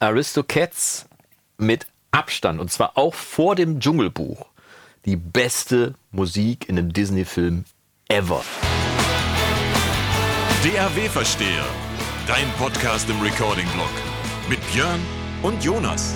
Aristocats mit Abstand und zwar auch vor dem Dschungelbuch die beste Musik in einem Disney-Film ever. DAW Versteher, dein Podcast im Recording-Blog mit Björn und Jonas.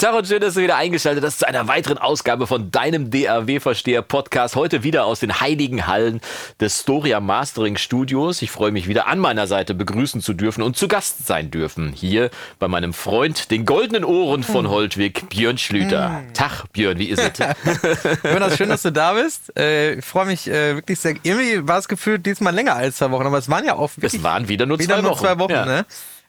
Und schön, dass du wieder eingeschaltet hast zu einer weiteren Ausgabe von deinem DAW-Versteher-Podcast. Heute wieder aus den heiligen Hallen des Storia Mastering Studios. Ich freue mich wieder an meiner Seite begrüßen zu dürfen und zu Gast sein dürfen. Hier bei meinem Freund, den goldenen Ohren von hm. Holtwig, Björn Schlüter. Mm. Tag, Björn, wie ist es? Jonas, schön, dass du da bist. Äh, ich freue mich äh, wirklich sehr. Irgendwie war es gefühlt diesmal länger als zwei Wochen, aber es waren ja auch wirklich. Es waren wieder nur wieder zwei nur Wochen. Zwei Wochen ja. ne?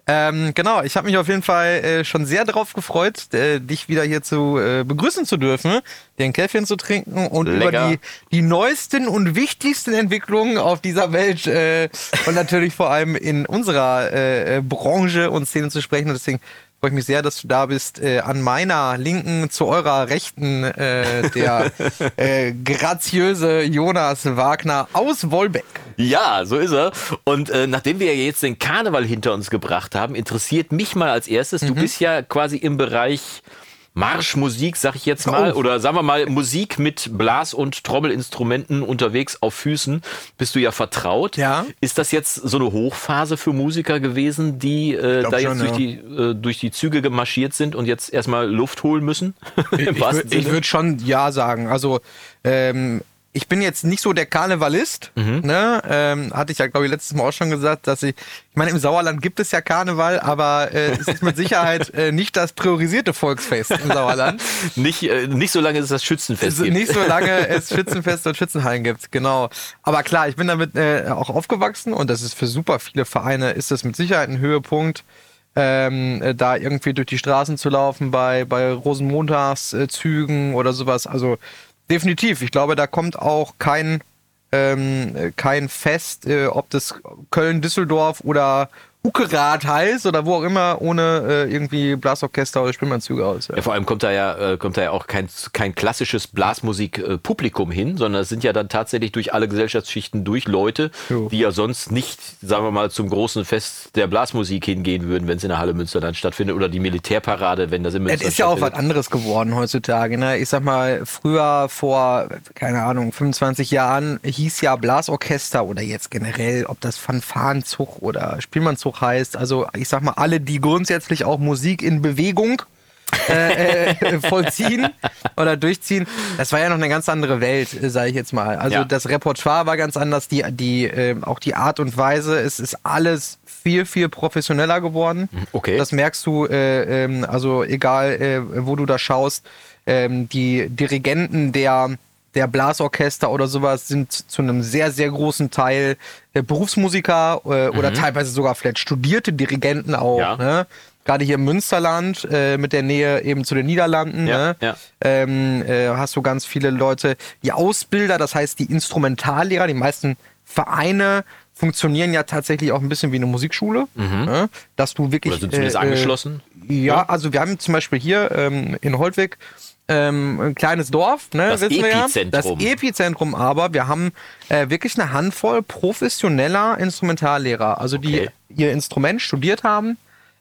Ähm, genau, ich habe mich auf jeden Fall äh, schon sehr darauf gefreut, äh, dich wieder hier zu äh, begrüßen zu dürfen, dir ein Käffchen zu trinken und Lecker. über die, die neuesten und wichtigsten Entwicklungen auf dieser Welt äh, und natürlich vor allem in unserer äh, äh, Branche und Szene zu sprechen. Und deswegen freue ich mich sehr, dass du da bist. Äh, an meiner linken zu eurer rechten äh, der äh, graziöse Jonas Wagner aus Wolbeck. Ja, so ist er. Und äh, nachdem wir ja jetzt den Karneval hinter uns gebracht haben, interessiert mich mal als erstes, mhm. du bist ja quasi im Bereich Marschmusik, sag ich jetzt mal, oh. oder sagen wir mal Musik mit Blas- und Trommelinstrumenten unterwegs auf Füßen, bist du ja vertraut. Ja. Ist das jetzt so eine Hochphase für Musiker gewesen, die äh, da jetzt schon, durch, ja. die, äh, durch die Züge gemarschiert sind und jetzt erstmal Luft holen müssen? ich, ich würde schon ja sagen. Also ähm, ich bin jetzt nicht so der Karnevalist, mhm. ne? Ähm, hatte ich ja, glaube ich, letztes Mal auch schon gesagt, dass ich, ich meine, im Sauerland gibt es ja Karneval, aber äh, es ist mit Sicherheit äh, nicht das priorisierte Volksfest im Sauerland. nicht, äh, nicht so lange es das Schützenfest es, gibt. Nicht so lange es Schützenfest und Schützenhallen gibt, genau. Aber klar, ich bin damit äh, auch aufgewachsen und das ist für super viele Vereine, ist das mit Sicherheit ein Höhepunkt. Ähm, äh, da irgendwie durch die Straßen zu laufen bei, bei Rosenmontagszügen oder sowas. Also Definitiv. Ich glaube, da kommt auch kein, ähm, kein Fest, äh, ob das Köln, Düsseldorf oder Uckerath heißt oder wo auch immer, ohne äh, irgendwie Blasorchester oder Spielmannzüge aus. Ja. ja. vor allem kommt da ja, äh, kommt da ja auch kein, kein klassisches Blasmusik-Publikum hin, sondern es sind ja dann tatsächlich durch alle Gesellschaftsschichten durch Leute, jo. die ja sonst nicht, sagen wir mal, zum großen Fest der Blasmusik hingehen würden, wenn es in der Halle Münster dann stattfindet oder die Militärparade, wenn das in Münster Es ist ja auch was anderes geworden heutzutage. Ne? Ich sag mal, früher vor, keine Ahnung, 25 Jahren hieß ja Blasorchester oder jetzt generell, ob das Fanfarenzug oder Spielmannzug auch heißt. Also ich sag mal, alle, die grundsätzlich auch Musik in Bewegung äh, äh, vollziehen oder durchziehen. Das war ja noch eine ganz andere Welt, sage ich jetzt mal. Also ja. das Repertoire war ganz anders, die, die, äh, auch die Art und Weise. Es ist alles viel, viel professioneller geworden. Mhm, okay. Das merkst du, äh, ähm, also egal, äh, wo du da schaust, ähm, die Dirigenten der der Blasorchester oder sowas sind zu einem sehr, sehr großen Teil äh, Berufsmusiker äh, mhm. oder teilweise sogar vielleicht studierte Dirigenten auch. Ja. Ne? Gerade hier im Münsterland äh, mit der Nähe eben zu den Niederlanden ja, ne? ja. Ähm, äh, hast du ganz viele Leute, die Ausbilder, das heißt die Instrumentallehrer, die meisten Vereine funktionieren ja tatsächlich auch ein bisschen wie eine Musikschule, mhm. ne? dass du wirklich. Oder sind zumindest äh, angeschlossen? Ja, also wir haben zum Beispiel hier ähm, in Holtwig ähm, ein kleines Dorf, ne, das Epizentrum. Ja. Das Epizentrum aber, wir haben äh, wirklich eine Handvoll professioneller Instrumentallehrer, also die okay. ihr Instrument studiert haben,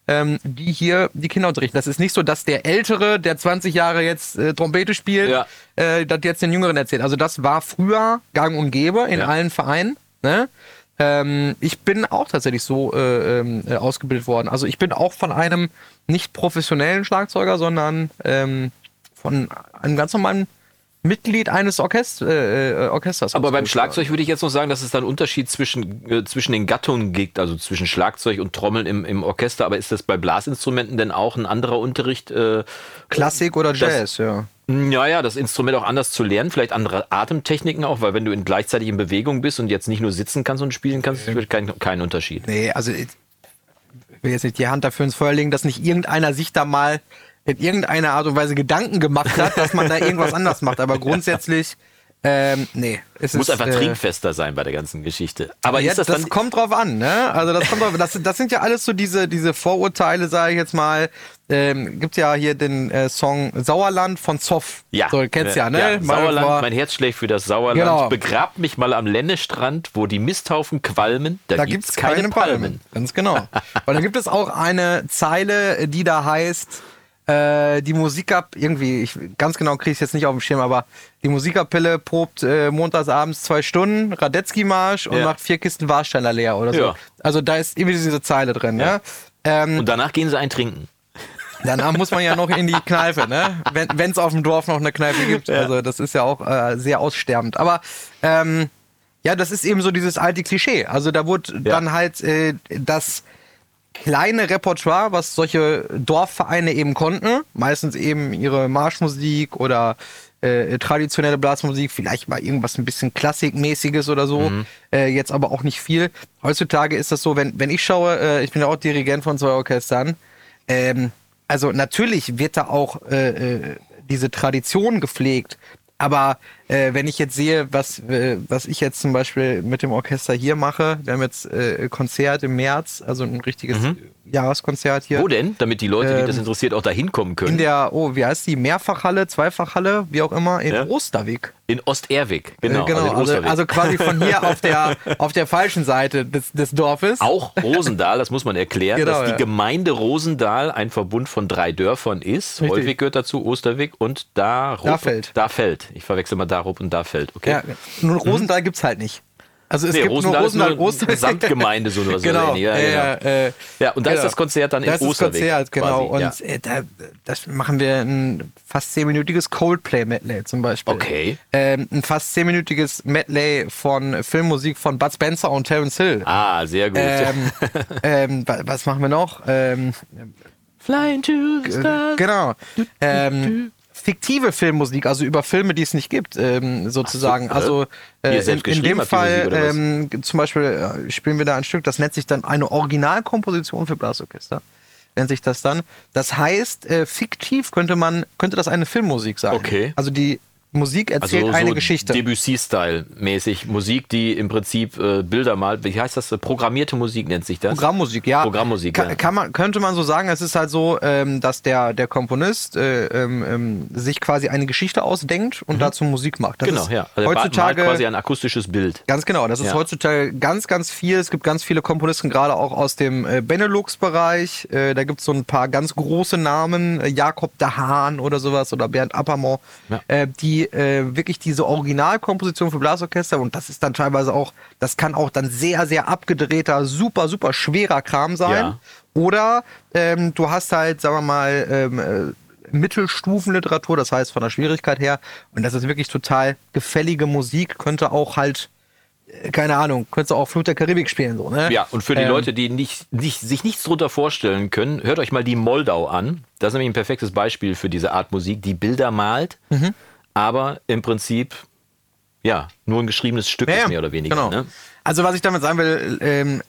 ähm, die hier die Kinder unterrichten. Das ist nicht so, dass der Ältere, der 20 Jahre jetzt äh, Trompete spielt, ja. äh, das jetzt den Jüngeren erzählt. Also das war früher gang und gäbe in ja. allen Vereinen. Ne? Ähm, ich bin auch tatsächlich so äh, ähm, äh, ausgebildet worden. Also ich bin auch von einem nicht professionellen Schlagzeuger, sondern ähm, von einem ganz normalen Mitglied eines Orchest äh, äh Orchesters. Aber beim Schlagzeug würde ich jetzt noch sagen, dass es da einen Unterschied zwischen, äh, zwischen den Gattungen gibt, also zwischen Schlagzeug und Trommeln im, im Orchester. Aber ist das bei Blasinstrumenten denn auch ein anderer Unterricht? Äh, Klassik oder Jazz, das, ja. Ja, ja, das Instrument auch anders zu lernen, vielleicht andere Atemtechniken auch, weil wenn du in, gleichzeitig in Bewegung bist und jetzt nicht nur sitzen kannst und spielen kannst, ist kein, kein Unterschied. Nee, also ich will jetzt nicht die Hand dafür ins Feuer legen, dass nicht irgendeiner sich da mal in irgendeiner Art und Weise Gedanken gemacht hat, dass man da irgendwas anders macht. Aber grundsätzlich Ähm, nee. Es Muss ist, einfach äh, trinkfester sein bei der ganzen Geschichte. Aber ja, ist das, das, kommt drauf an, ne? Also das kommt drauf, das, das sind ja alles so diese, diese Vorurteile, sage ich jetzt mal. Ähm, gibt ja hier den äh, Song Sauerland von Zoff. ja, So, kennst ja, ne? Mal Sauerland, vor- mein Herz schlägt für das Sauerland. Genau. Begrabt mich mal am Lennestrand, wo die Misthaufen qualmen. Da, da gibt's gibt's keine, Palmen. Ganz genau. Und dann gibt es auch eine Zeile, die da heißt, äh, die Musikkap, irgendwie, ich, ganz genau kriege ich es jetzt nicht auf dem Schirm, aber die Musikkapelle probt äh, montagsabends zwei Stunden, Radetzky-Marsch und Ja. macht vier Kisten Warsteiner leer oder so. Ja. Also da ist irgendwie diese Zeile drin, Ja. ne? Ähm, Und danach gehen sie ein trinken. Danach muss man ja noch in die Kneipe, ne? Wenn es auf dem Dorf noch eine Kneipe gibt. Also das ist ja auch äh, sehr aussterbend. Aber ähm, ja, das ist eben so dieses alte Klischee. Also da wurde dann halt äh, das kleine Repertoire, was solche Dorfvereine eben konnten, meistens eben ihre Marschmusik oder äh, traditionelle Blasmusik, vielleicht mal irgendwas ein bisschen Klassikmäßiges oder so, äh, jetzt aber auch nicht viel. Heutzutage ist das so, wenn, wenn ich schaue, äh, ich bin ja auch Dirigent von zwei Orchestern, ähm, also natürlich wird da auch äh, äh, diese Tradition gepflegt, aber äh, wenn ich jetzt sehe, was, äh, was ich jetzt zum Beispiel mit dem Orchester hier mache, wir haben jetzt äh, Konzert im März, also ein richtiges Jahreskonzert hier. Wo denn? Damit die Leute, die Ähm, das interessiert, auch da hinkommen können. In der, oh, wie heißt die? Mehrfachhalle, Zweifachhalle, wie auch immer, in Ja. Osterweg. In Osterwig, genau. Äh, genau. in Also, Osterwig. also quasi von hier auf der, auf der falschen Seite des, des Dorfes. auch Rosendahl, das muss man erklären, Genau, dass die ja. Gemeinde Rosendahl ein Verbund von drei Dörfern ist. Richtig. Häufig gehört dazu Osterwig und Darup. Dafeld. Dafeld. Ich verwechsel mal Darup und Dafeld. Okay. Ja, nur Rosendahl gibt's halt nicht. Also es Nee, gibt Rosendahl nur ist Rosendahl, Osterweg. Samtgemeinde, so so genau. ähnlich. Ja, Ja, genau. äh, Ja, und da ist genau. das Konzert dann in das ist Osterweg. Konzert, genau. quasi, Und äh, da, das machen wir ein fast zehnminütiges Coldplay-Medley zum Beispiel. Okay. Ähm, ein fast zehnminütiges Medley von Filmmusik von Bud Spencer und Terence Hill. Ah, sehr gut. Ähm, ähm, wa- was machen wir noch? Ähm, Flying to the stars. genau. Ähm, fiktive Filmmusik, also über Filme, die es nicht gibt, ähm, sozusagen. Ach so, also äh? In, in dem Musik, Fall ähm, zum Beispiel äh, spielen wir da ein Stück, das nennt sich dann eine Originalkomposition für Blasorchester. Nennt sich das dann. Das heißt, äh, fiktiv könnte man, könnte das eine Filmmusik sein. Okay. Also die Musik erzählt Also so eine Geschichte. Debussy-Style mäßig. Musik, die im Prinzip äh, Bilder malt. Wie heißt das? Programmierte Musik nennt sich das. Programmmusik, ja. Programmmusik, Ka ja. kann man, könnte man so sagen, es ist halt so, ähm, dass der, der Komponist äh, ähm, ähm, sich quasi eine Geschichte ausdenkt und dazu Musik macht. Das genau, ja. Also heutzutage quasi ein akustisches Bild. Ganz genau, das ist Ja. heutzutage ganz, ganz viel. Es gibt ganz viele Komponisten, gerade auch aus dem äh, Benelux-Bereich. Äh, da gibt es so ein paar ganz große Namen, äh, Jakob de Haan oder sowas oder Bernd Appermont, Ja. äh, die äh, wirklich diese Originalkomposition für Blasorchester und das ist dann teilweise auch, das kann auch dann sehr, sehr abgedrehter, super, super schwerer Kram sein. Ja. Oder ähm, du hast halt, sagen wir mal, ähm, äh, Mittelstufenliteratur, das heißt von der Schwierigkeit her. Und das ist wirklich total gefällige Musik, könnte auch halt, äh, keine Ahnung, könntest du auch Flut der Karibik spielen, so, ne? Ja, und für die Ähm, Leute, die nicht, nicht, sich nichts drunter vorstellen können, hört euch mal die Moldau an. Das ist nämlich ein perfektes Beispiel für diese Art Musik, die Bilder malt, Mhm. Aber im Prinzip ja nur ein geschriebenes Stück Ja, ist mehr oder weniger. Genau. Ne? Also was ich damit sagen will, ähm,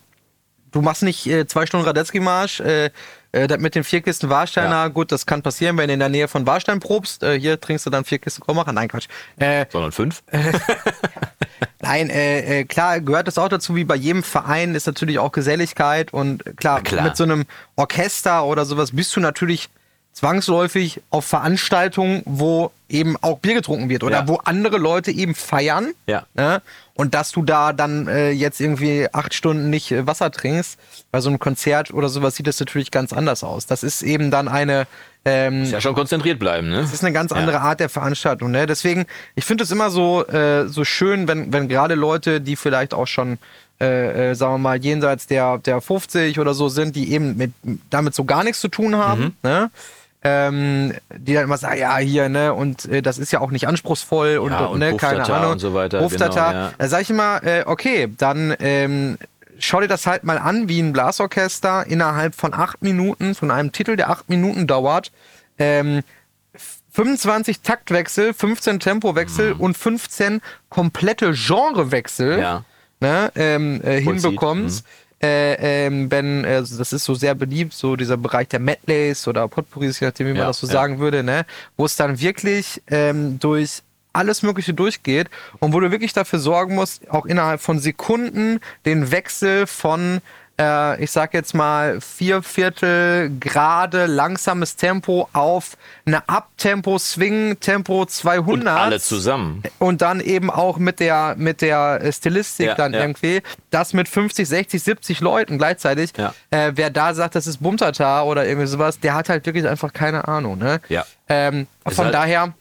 du machst nicht äh, zwei Stunden Radetzky-Marsch, äh, äh, das mit den vier Kisten Warsteiner, Ja. gut, das kann passieren, wenn du in der Nähe von Warstein probst. Äh, hier trinkst du dann vier Kisten Krommacher. Nein, Quatsch. Äh, Sondern fünf. Nein, äh, klar gehört es auch dazu, wie bei jedem Verein ist natürlich auch Geselligkeit und klar, klar. mit so einem Orchester oder sowas bist du natürlich zwangsläufig auf Veranstaltungen, wo eben auch Bier getrunken wird oder Ja. wo andere Leute eben feiern. Ja. Ne? Und dass du da dann äh, jetzt irgendwie acht Stunden nicht äh, Wasser trinkst, bei so einem Konzert oder sowas sieht das natürlich ganz anders aus. Das ist eben dann eine ähm, Ja, schon konzentriert bleiben, ne? das ist eine ganz andere Art der Veranstaltung. Ne? Deswegen, ich finde es immer so, äh, so schön, wenn, wenn gerade Leute, die vielleicht auch schon, äh, äh, sagen wir mal, jenseits der, der 50 oder so sind, die eben mit, damit so gar nichts zu tun haben, Mhm. ne? Ähm, die dann immer sagen, ja, hier, ne, und äh, das ist ja auch nicht anspruchsvoll und, Ja, und ne, keine Ahnung. und so weiter, genau, ja. Da sag ich immer, äh, okay, dann ähm, schau dir das halt mal an, wie ein Blasorchester innerhalb von acht Minuten, von einem Titel, der acht Minuten dauert, ähm, 25 Taktwechsel, 15 Tempowechsel und 15 komplette Genrewechsel Mhm. Ja. ne, ähm, äh, hinbekommst. Äh, ähm, wenn, äh, das ist so sehr beliebt, so dieser Bereich der Medleys oder Potpourris, je nachdem, wie man Ja, das so ja. sagen würde, ne, wo es dann wirklich ähm, durch alles Mögliche durchgeht und wo du wirklich dafür sorgen musst, auch innerhalb von Sekunden den Wechsel von ich sag jetzt mal, vier Viertel gerade langsames Tempo auf eine Abtempo Swing Tempo 200 Und alle zusammen. und dann eben auch mit der mit der äh, Stilistik Ja, dann ja. irgendwie das mit 50 60 70 Leuten gleichzeitig Ja. äh, wer da sagt das ist Bumtata oder irgendwie sowas der hat halt wirklich einfach keine Ahnung ne Ja. ähm, von halt- daher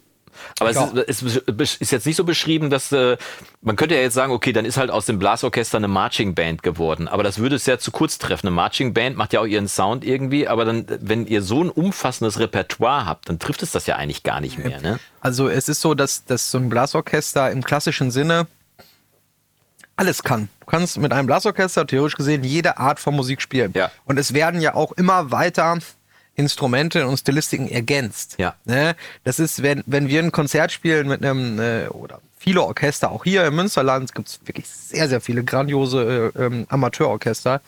Aber Ja. es ist, es ist jetzt nicht so beschrieben, dass äh, man könnte ja jetzt sagen, okay, dann ist halt aus dem Blasorchester eine Marching Band geworden. Aber das würde es ja zu kurz treffen. Eine Marching Band macht ja auch ihren Sound irgendwie, aber dann, wenn ihr so ein umfassendes Repertoire habt, dann trifft es das ja eigentlich gar nicht mehr. Ne? Also es ist so, dass, dass so ein Blasorchester im klassischen Sinne alles kann. Du kannst mit einem Blasorchester theoretisch gesehen jede Art von Musik spielen. Ja. Und es werden ja auch immer weiter Instrumente und Stilistiken ergänzt. Ja. Ne? Das ist, wenn, wenn wir ein Konzert spielen mit einem, äh, oder viele Orchester, auch hier im Münsterland gibt es wirklich sehr, sehr viele grandiose äh, ähm, Amateurorchester.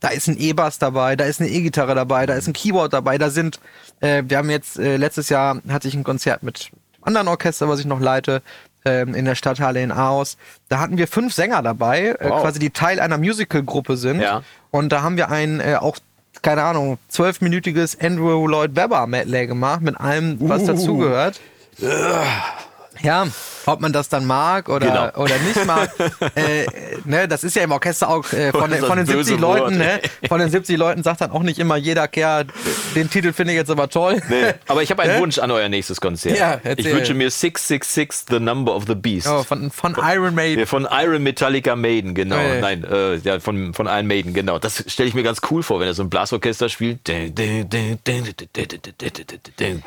Da ist ein E-Bass dabei, da ist eine E-Gitarre dabei, da ist ein Keyboard dabei, da sind, äh, wir haben jetzt, äh, letztes Jahr hatte ich ein Konzert mit einem anderen Orchester, was ich noch leite, ähm, in der Stadthalle in Aarhus. Da hatten wir fünf Sänger dabei, äh, Wow. quasi die Teil einer Musical-Gruppe sind. Ja. Und da haben wir ein äh, auch, keine Ahnung, zwölfminütiges Andrew Lloyd Webber Medley gemacht mit allem, was Uh. dazugehört. Ja, ob man das dann mag oder, Genau. oder nicht mag. äh, ne, das ist ja im Orchester auch äh, von, den, von den das 70 böse Wort, Leuten, ne? Von den 70 Leuten sagt dann auch nicht immer jeder Kerl, den Titel finde ich jetzt aber toll. Nee. Aber ich habe einen Hä? Wunsch an euer nächstes Konzert. Ja, ich wünsche mir 666, The Number of the Beast. Oh, von, von Iron Maiden. Von Iron Metallica Maiden, genau. Äh. Nein, ja, von, von Iron Maiden, genau. Das stelle ich mir ganz cool vor, wenn er so ein Blasorchester spielt. Gibt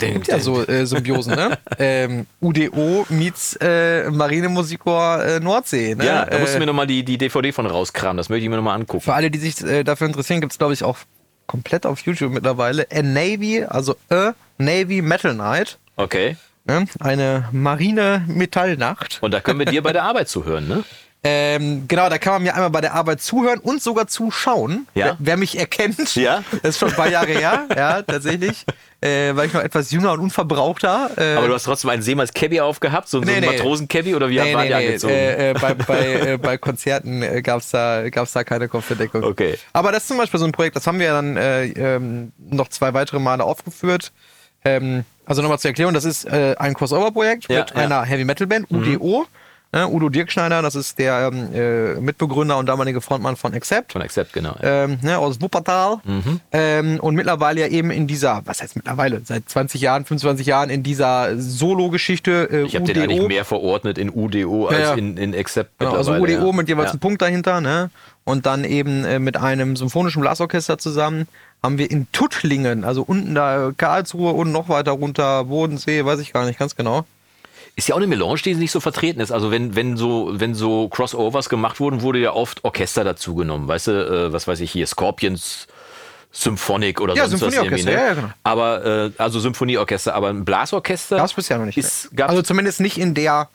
Gibt ja so äh, Symbiosen, ne? ähm, UDO meets äh, Marinemusikchor äh, Nordsee, ne? Ja, da musst du äh, mir nochmal die, die DVD von rauskramen. Das möchte ich mir nochmal angucken. Für alle, die sich äh, dafür interessieren, gibt es, glaube ich, auch komplett auf YouTube mittlerweile. A Navy, also A Navy Metal Night. Okay. Ne? Eine Marine Metallnacht. Und da können wir dir bei der Arbeit zuhören, ne? Ähm, genau, da kann man mir einmal bei der Arbeit zuhören und sogar zuschauen. Ja. Wer, wer mich erkennt. Ja. Das ist schon ein paar Jahre her, ja, tatsächlich. Äh, weil ich noch etwas jünger und unverbrauchter. Äh, Aber du hast trotzdem einen Seemals Cabby aufgehabt, so, so Nee, ein nee. Matrosen-Cabby oder wie nee, war nee, der nee. angezogen? Äh, äh, bei, bei, äh, bei Konzerten äh, gab es da, gab's da keine Kopfverdeckung. Okay. Aber das ist zum Beispiel so ein Projekt, das haben wir dann äh, ähm, noch zwei weitere Male aufgeführt. Ähm, also nochmal zur Erklärung, das ist äh, ein Crossover-Projekt Ja, mit ja. Mhm. einer Heavy-Metal-Band, UDO. Ne, Udo Dirkschneider, das ist der ähm, äh, Mitbegründer und damalige Frontmann von Accept. Von Accept, genau. Ähm, ne, aus Wuppertal Mhm. ähm, und mittlerweile ja eben in dieser, was heißt mittlerweile, seit 20 Jahren, 25 Jahren in dieser Solo-Geschichte äh, ich habe den eigentlich mehr verordnet in UDO als Ja, ja. in, in Accept. Genau, also UDO ja. mit jeweils ja. einem Punkt dahinter, ne? Und dann eben äh, mit einem symphonischen Blasorchester zusammen haben wir in Tuttlingen, also unten da Karlsruhe und noch weiter runter, Bodensee, weiß ich gar nicht ganz genau. Ist ja auch eine Melange, die nicht so vertreten ist. Also wenn, wenn so, wenn so Crossovers gemacht wurden, wurde ja oft Orchester dazugenommen. Weißt du, äh, was weiß ich hier, Scorpions Symphonic oder Ja, sonst was irgendwie. Ne? ja, ja, genau. Aber, äh, also Symphonieorchester, aber ein Blasorchester. Gab es bisher noch nicht. Ist, also zumindest nicht in der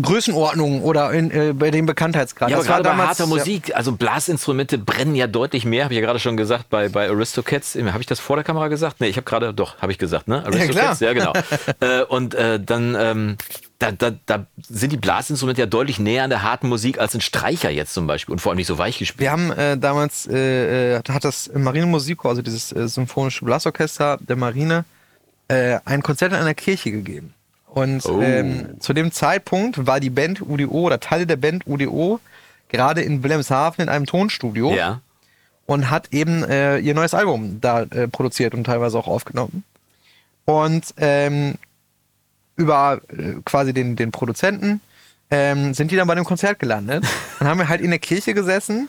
Größenordnung oder in, äh, bei dem Bekanntheitsgrad. ja, aber Das gerade bei damals- harter Musik, also Blasinstrumente brennen ja deutlich mehr, habe ich ja gerade schon gesagt, bei, bei Aristocats. Habe ich das vor der Kamera gesagt? Nee, ich habe gerade, doch, habe ich gesagt, ne? Aristocats, ja, genau. äh, und äh, dann, ähm, da, da, da sind die Blasinstrumente ja deutlich näher an der harten Musik als ein Streicher jetzt zum Beispiel und vor allem nicht so weich gespielt. Wir haben äh, damals, äh, äh, hat das Marinemusikchor, also dieses äh, symphonische Blasorchester der Marine, äh, ein Konzert in einer Kirche gegeben. Und Oh. ähm, zu dem Zeitpunkt war die Band UDO oder Teile der Band UDO gerade in Wilhelmshaven in einem Tonstudio Ja. und hat eben äh, ihr neues Album da äh, produziert und teilweise auch aufgenommen. Und ähm, über äh, quasi den, den Produzenten ähm, sind die dann bei dem Konzert gelandet und haben wir halt in der Kirche gesessen.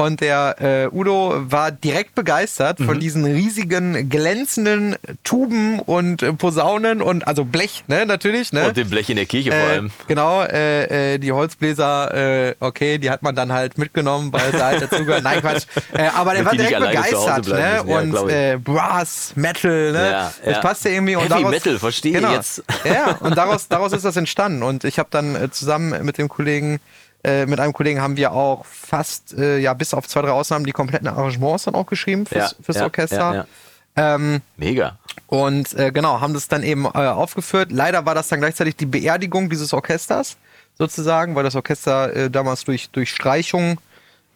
Und der äh, Udo war direkt begeistert Mhm. von diesen riesigen, glänzenden Tuben und äh, Posaunen und also Blech, ne, natürlich, ne? Und dem Blech in der Kirche vor Äh, allem. genau, äh, äh, die Holzbläser, äh, okay, die hat man dann halt mitgenommen, weil sie halt dazugehört. Nein, Quatsch. Äh, aber der war direkt begeistert, ne? müssen. Und äh, Brass, Metal, ne? Ja, das ja. passte irgendwie. Und Heavy daraus, Metal, verstehe genau. jetzt. Ja, und daraus, daraus ist das entstanden. Und ich habe dann äh, zusammen mit dem Kollegen, äh, mit einem Kollegen haben wir auch fast, äh, ja, bis auf zwei, drei Ausnahmen, die kompletten Arrangements dann auch geschrieben fürs, Ja, fürs ja, Orchester. ja, ja. Ähm, Mega. und äh, genau, haben das dann eben äh, aufgeführt. Leider war das dann gleichzeitig die Beerdigung dieses Orchesters, sozusagen, weil das Orchester äh, damals durch, durch Streichung,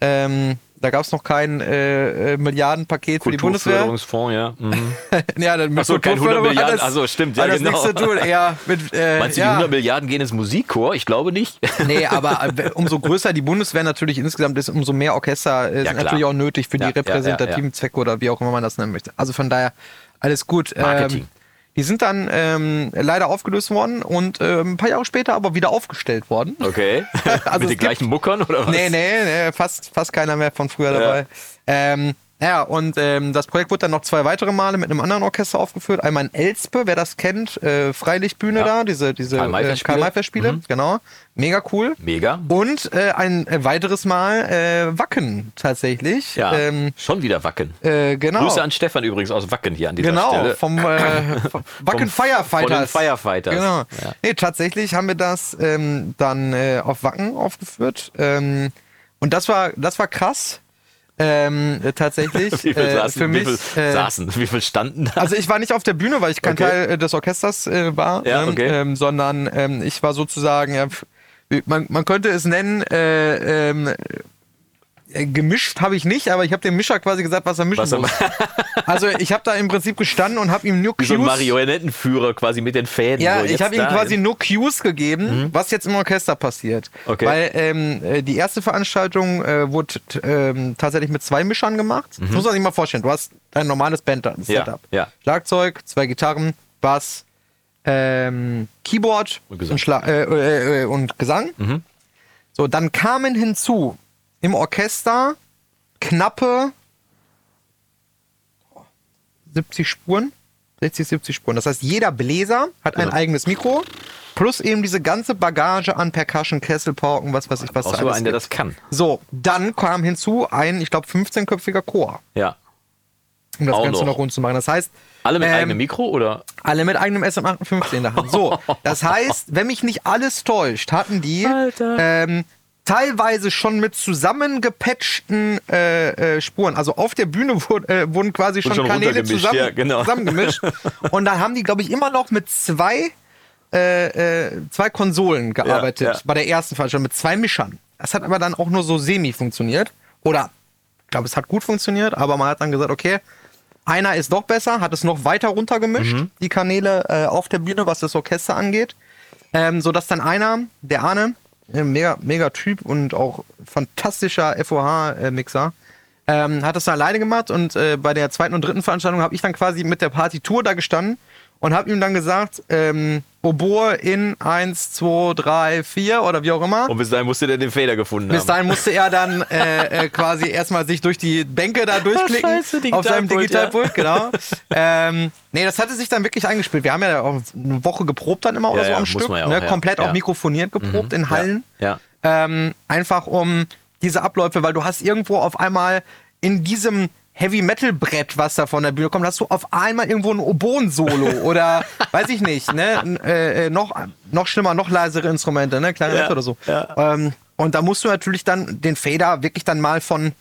ähm, da gab es noch kein äh, äh, Milliardenpaket für die Bundeswehr. Kulturförderungsfonds, ja. Mhm. ja, dann mit Ach so, kein 100 Kulturförderung hat Milliarden. das- Ach so, stimmt, ja, genau. nichts zu tun. Eher mit, äh, Meinst du, die ja. 100 Milliarden gehen ins Musikchor? Ich glaube nicht. Nee, aber äh, umso größer die Bundeswehr natürlich insgesamt ist, umso mehr Orchester äh, sind klar. natürlich auch nötig für Ja, die ja, ja, repräsentativen ja. Zwecke oder wie auch immer man das nennen möchte. Also von daher alles gut. Marketing. Ähm, die sind dann ähm, leider aufgelöst worden und ähm, ein paar Jahre später aber wieder aufgestellt worden. Okay. Also Mit den gleichen Muckern oder was? Nee, nee, nee fast, fast keiner mehr von früher dabei. Ähm, ja, und ähm, das Projekt wurde dann noch zwei weitere Male mit einem anderen Orchester aufgeführt. Einmal in Elspe, wer das kennt, äh, Freilichtbühne Ja. da, diese, diese Karl-May-Festspiele. äh, Karl-May-Festspiele, genau. Mega cool. Mega. Und äh, ein äh, weiteres Mal äh, Wacken tatsächlich. Ja, Ähm, schon wieder Wacken. äh, genau. Grüße an Stefan übrigens aus Wacken hier an dieser Genau, Stelle. vom äh, vom Wacken Vom- Firefighters. von den Firefighters. Genau. Ja. Nee, tatsächlich haben wir das ähm, dann auf Wacken aufgeführt. Ähm, und das war, das war krass. Ähm, äh, tatsächlich. Wie viel äh, saßen? für mich. wie viel äh, saßen? Wie viel standen da? also ich war nicht auf der Bühne, weil ich kein Okay. Teil äh, des Orchesters äh, war, Ja, ähm, okay. ähm, sondern ähm, ich war sozusagen, ja, man, man könnte es nennen, äh, ähm, äh, gemischt habe ich nicht, aber ich habe dem Mischer quasi gesagt, was er mischen Was er- muss. also ich habe da im Prinzip gestanden und habe ihm nur Wie so ein Cues Marionettenführer quasi mit den Fäden. ja, so, ich habe ihm quasi nur Cues gegeben, was jetzt im Orchester passiert. Mhm. Okay. Weil ähm, äh, die erste Veranstaltung äh, wurde ähm, tatsächlich mit zwei Mischern gemacht. Das muss man sich mal vorstellen. Du hast ein normales Band-Setup. Mhm. Ja, ja. Schlagzeug, zwei Gitarren, Bass, ähm, Keyboard Und Gesang. Mhm. Schla äh, äh, äh, und Gesang. So, dann kamen hinzu im Orchester knappe 70 Spuren, 60, 70 Spuren. Das heißt, jeder Bläser hat ein Ja. eigenes Mikro, plus eben diese ganze Bagage an Percussion, Kesselpauken, was weiß ich, was da alles einen, der das kann. So, dann kam hinzu ein, ich glaube, 15-köpfiger Chor, Ja. um das Auch Ganze noch. noch rund zu machen. Das heißt, Alle mit ähm, eigenem Mikro oder? alle mit eigenem SM58 in der Hand. So, das heißt, wenn mich nicht alles täuscht, hatten die ähm, teilweise schon mit zusammengepatchten äh, äh, Spuren. Also auf der Bühne wurde, äh, wurden quasi schon, schon Kanäle zusammen, ja, genau. zusammengemischt. Und dann haben die, glaube ich, immer noch mit zwei, äh, äh, zwei Konsolen gearbeitet ja. bei der ersten Veranstaltung, mit zwei Mischern. Das hat aber dann auch nur so semi funktioniert. Oder, ich glaube, es hat gut funktioniert, aber man hat dann gesagt, okay, einer ist doch besser, hat es noch weiter runtergemischt, Mhm. die Kanäle äh, auf der Bühne, was das Orchester angeht. Ähm, sodass dann einer, der Arne, mega, mega Typ und auch fantastischer FOH-Mixer, ähm, hat das dann alleine gemacht und äh, bei der zweiten und dritten Veranstaltung habe ich dann quasi mit der Partitur da gestanden und habe ihm dann gesagt, ähm, Oboe in 1, 2, 3, 4 oder wie auch immer. Und bis dahin musst du dir den Feder gefunden Bis haben. dahin musste er dann äh, äh, quasi erstmal sich durch die Bänke da durchklicken. Scheiße, auf seinem Digitalpult, Digitalpult, genau. ähm, nee, das hatte sich dann wirklich eingespielt. Wir haben ja auch eine Woche geprobt dann immer oder Ja, so ja, am Stück. ja auch, ne? ja. Komplett Ja. Mhm. auch mikrofoniert geprobt in Hallen. Ja. Ähm, einfach um diese Abläufe, weil du hast irgendwo auf einmal in diesem Heavy Metal Brett, was da von der Bühne kommt, hast du auf einmal irgendwo ein Oboen-Solo oder weiß ich nicht, ne? Äh, äh, noch, noch schlimmer, noch leisere Instrumente, ne? Klarinette Ja, oder so. ja. Ähm, und da musst du natürlich dann den Fader wirklich dann mal von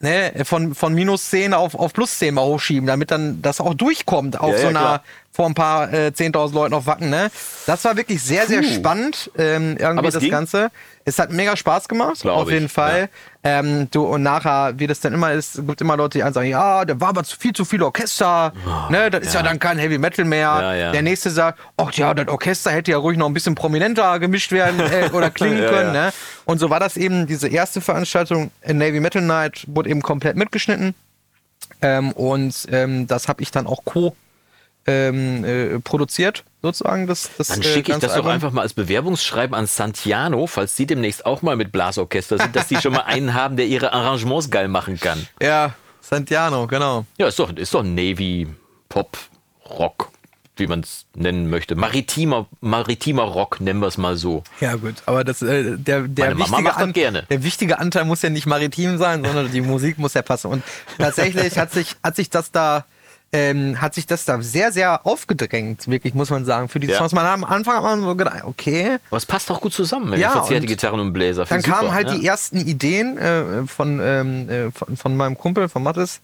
ne, von, von minus 10 auf, auf plus 10 mal hochschieben, damit dann das auch durchkommt auf Ja, so einer, klar. Vor ein paar äh, 10.000 Leuten auf Wacken, ne? Das war wirklich sehr, sehr Puh. spannend, ähm, irgendwie das ging? Ganze. Es hat mega Spaß gemacht, Glaub auf jeden ich, Fall. Ähm, du, und nachher, wie das dann immer ist, gibt immer Leute, die einen sagen, ja, der war aber zu viel zu viel Orchester, ne, das ist ja. ja. dann kein Heavy Metal mehr. Ja, ja. Der nächste sagt, ach ja, das Orchester hätte ja ruhig noch ein bisschen prominenter gemischt werden äh, oder klingen Ja, können, ja. ne? Und so war das eben, diese erste Veranstaltung, äh, Navy Metal Night, wurde eben komplett mitgeschnitten. Ähm, und ähm, das habe ich dann auch co ähm, äh, produziert, sozusagen. Das, das, Dann äh, schicke ich das doch Album. einfach mal als Bewerbungsschreiben an Santiano, falls die demnächst auch mal mit Blasorchester sind, dass die schon mal einen haben, der ihre Arrangements geil machen kann. Ja, Santiano, genau. Ja, ist doch, ist doch Navy, Pop, Rock, wie man es nennen möchte. Maritimer, maritimer Rock, nennen wir es mal so. Ja, gut, aber das, äh, der, der, Meine Mama wichtige gerne. der wichtige Anteil muss ja nicht maritim sein, sondern die Musik muss ja passen. Und tatsächlich hat sich, hat sich das da, ähm, hat sich das da sehr, sehr aufgedrängt, wirklich, muss man sagen, für die Ja. Songs. Man hat am Anfang hat man so gedacht, okay, Aber es passt auch gut zusammen, wenn Ja, ja, verzehrte Gitarren und Bläser. dann kamen halt ja. die ersten Ideen äh, von, ähm, äh, von, von meinem Kumpel, von Mattes,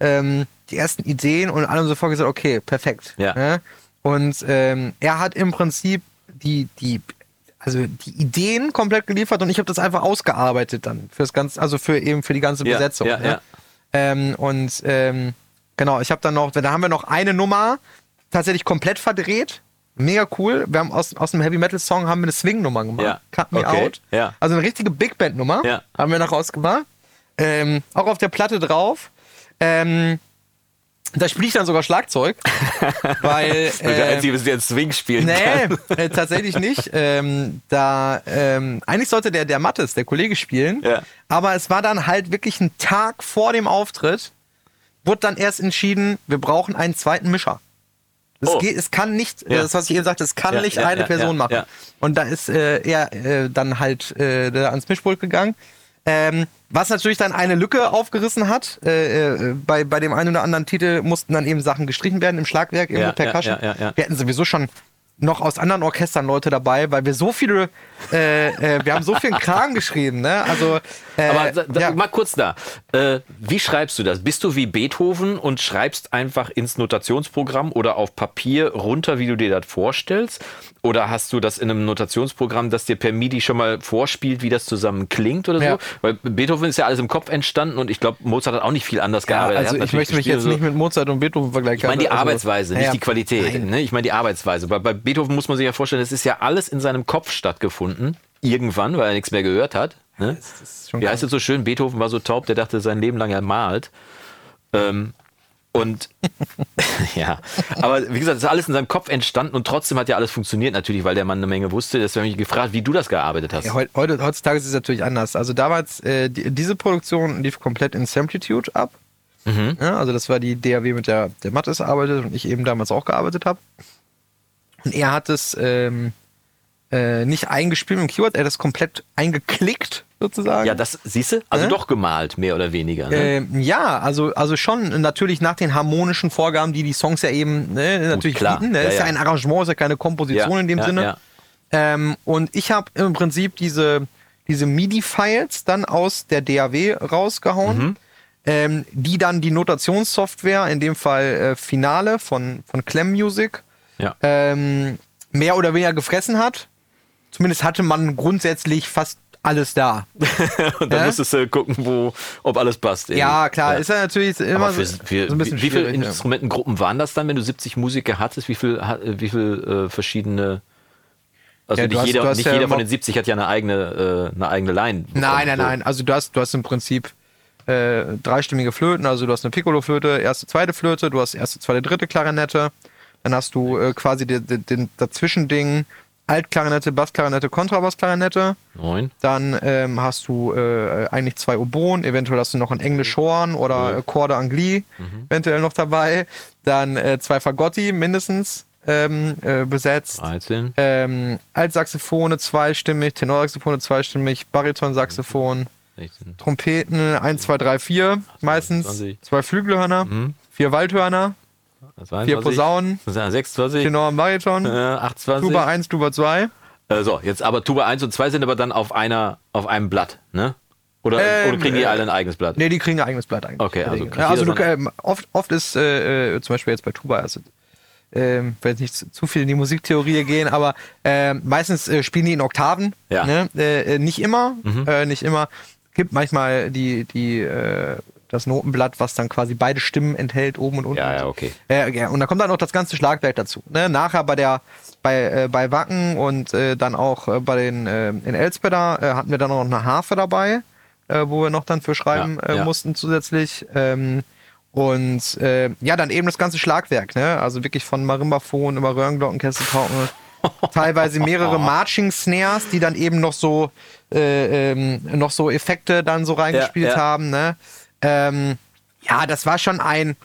ähm, die ersten Ideen und alle haben sofort gesagt, okay, perfekt. Ja. Ne? Und ähm, er hat im Prinzip die, die, also die Ideen komplett geliefert und ich habe das einfach ausgearbeitet dann fürs ganze, also für eben für die ganze Ja, Besetzung. ja, ne? ja. Ähm, und ähm, genau, ich habe dann noch, da haben wir noch eine Nummer tatsächlich komplett verdreht. Mega cool. Wir haben aus, aus einem Heavy Metal Song haben wir eine Swing-Nummer gemacht. Ja. Cut Me Okay, Out. ja. Also eine richtige Big Band Nummer Ja. haben wir noch rausgemacht. Ähm, auch auf der Platte drauf. Ähm, da spiele ich dann sogar Schlagzeug, weil der äh, Einzige, der Swing spielen Nee, äh, tatsächlich nicht. Ähm, da ähm, eigentlich sollte der der Mattes, der Kollege, spielen. Ja. Aber es war dann halt wirklich ein Tag vor dem Auftritt, wurde dann erst entschieden, wir brauchen einen zweiten Mischer. Es, Oh. geht, es kann nicht, Ja. das was ich eben sagte, es kann Ja, nicht ja, eine Person machen. Und da ist äh, er äh, dann halt äh, ans Mischpult gegangen. Ähm, was natürlich dann eine Lücke aufgerissen hat. Äh, äh, bei, bei dem einen oder anderen Titel mussten dann eben Sachen gestrichen werden im Schlagwerk, eben Ja, ja, ja, ja, ja. Wir hatten sowieso schon noch aus anderen Orchestern Leute dabei, weil wir so viele, äh, äh, wir haben so viel Kram geschrieben, ne? Also, äh, Aber da, da, ja. mal kurz da. Äh, wie schreibst du das? Bist du wie Beethoven und schreibst einfach ins Notationsprogramm oder auf Papier runter, wie du dir das vorstellst? Oder hast du das in einem Notationsprogramm, das dir per MIDI schon mal vorspielt, wie das zusammen klingt oder Ja. so? Weil Beethoven ist ja alles im Kopf entstanden und ich glaube, Mozart hat auch nicht viel anders ja, gearbeitet. Er also ich möchte mich jetzt so. nicht mit Mozart und Beethoven vergleichen. Ich meine die also, Arbeitsweise, ja, nicht ja. die Qualität. Ne? Ich meine die Arbeitsweise. Bei, bei Beethoven muss man sich ja vorstellen, das ist ja alles in seinem Kopf stattgefunden. Irgendwann, weil er nichts mehr gehört hat. Ne? ist schon Wie heißt es so schön? Beethoven war so taub, der dachte sein Leben lang er malt. Ähm, und ja, aber wie gesagt, das ist alles in seinem Kopf entstanden und trotzdem hat ja alles funktioniert natürlich, weil der Mann eine Menge wusste. Deswegen habe ich mich gefragt, wie du das gearbeitet hast. Ja, heu- heute, heutzutage ist es natürlich anders. Also damals, äh, die, diese Produktion lief komplett in Samplitude ab. Mhm. Ja, also das war die DAW, mit der der Mattes arbeitet und ich eben damals auch gearbeitet habe. Und er hat es ähm, äh, nicht eingespielt mit dem Keyword, er hat es komplett eingeklickt sozusagen. Ja, das siehst du? Also Äh? doch gemalt, mehr oder weniger. Ne? Ähm, ja, also, also schon natürlich nach den harmonischen Vorgaben, die die Songs ja eben ne, natürlich klar. bieten. Ne? Ja, ist ja ja. ein Arrangement, ist ja keine Komposition Ja, in dem Sinne. Ähm, und ich habe im Prinzip diese, diese MIDI-Files dann aus der DAW rausgehauen, Mhm. ähm, die dann die Notationssoftware, in dem Fall äh, Finale von, von Clem Music, ja. ähm, mehr oder weniger gefressen hat. Zumindest hatte man grundsätzlich fast alles da. und dann Hä? musstest du gucken, wo, ob alles passt. irgendwie. Ja, klar, ist ja natürlich immer für, so, für, so ein bisschen wie, viele ja. Instrumentengruppen waren das dann, wenn du 70 Musiker hattest? Wie viel, ha- wie viel äh, verschiedene. Also Ja, nicht, hast- jeder, nicht ja jeder von den 70 hat ja eine eigene, äh, eine eigene Line. Nein, nein, So. nein. Also du hast, du hast im Prinzip äh, dreistimmige Flöten. Also du hast eine Piccolo-Flöte, erste, zweite Flöte, du hast erste, zweite, dritte Klarinette. Dann hast du äh, quasi den, den, den Dazwischending Altklarinette, Bassklarinette, Kontrabassklarinette. Neun. Dann ähm, hast du äh, eigentlich zwei Oboen, eventuell hast du noch ein Englischhorn oder äh, Corde Angli eventuell noch dabei. Dann äh, zwei Fagotti mindestens ähm, äh, besetzt. 13. Ähm, Altsaxophone zweistimmig, Tenorsaxophone zweistimmig, Baritonsaxophon, 16. Trompeten 1, 2, 3, 4 meistens, 20. zwei Flügelhörner, vier Waldhörner, 22. vier Posaunen, Das sind 26. Tenor Bariton, Äh, 28. Tuba 1, Tuba 2. Äh, so, jetzt aber Tuba 1 und 2 sind aber dann auf einer, auf einem Blatt, ne? Oder, Ähm, oder kriegen die äh, alle ein eigenes Blatt? Ne, die kriegen ein eigenes Blatt eigentlich. Okay, also Ja, also jeder du, ähm, oft, oft ist äh, äh, zum Beispiel jetzt bei Tuba, also ähm, will jetzt nicht zu, viel in die Musiktheorie gehen, aber ähm, meistens äh, spielen die in Oktaven. Ja. Ne? Äh, äh, nicht immer, Mhm. äh, nicht immer. Gibt manchmal die, die, äh, das Notenblatt, was dann quasi beide Stimmen enthält, oben und unten. Ja, ja, okay. Äh, ja, und da kommt dann noch das ganze Schlagwerk dazu. Ne? Nachher bei der bei, äh, bei Wacken und äh, dann auch äh, bei den äh, in Elspeda äh, hatten wir dann noch eine Harfe dabei, wo wir noch dann für schreiben Ja, ja. mussten zusätzlich. Ähm, und ja, dann eben das ganze Schlagwerk, ne? Also wirklich von Marimbaphon über Röhrenglocken, Kesselpauken, teilweise mehrere Marching Snares, die dann eben noch so äh, ähm, noch so Effekte dann so reingespielt ja. haben, ne? Ähm, ja, das war schon ein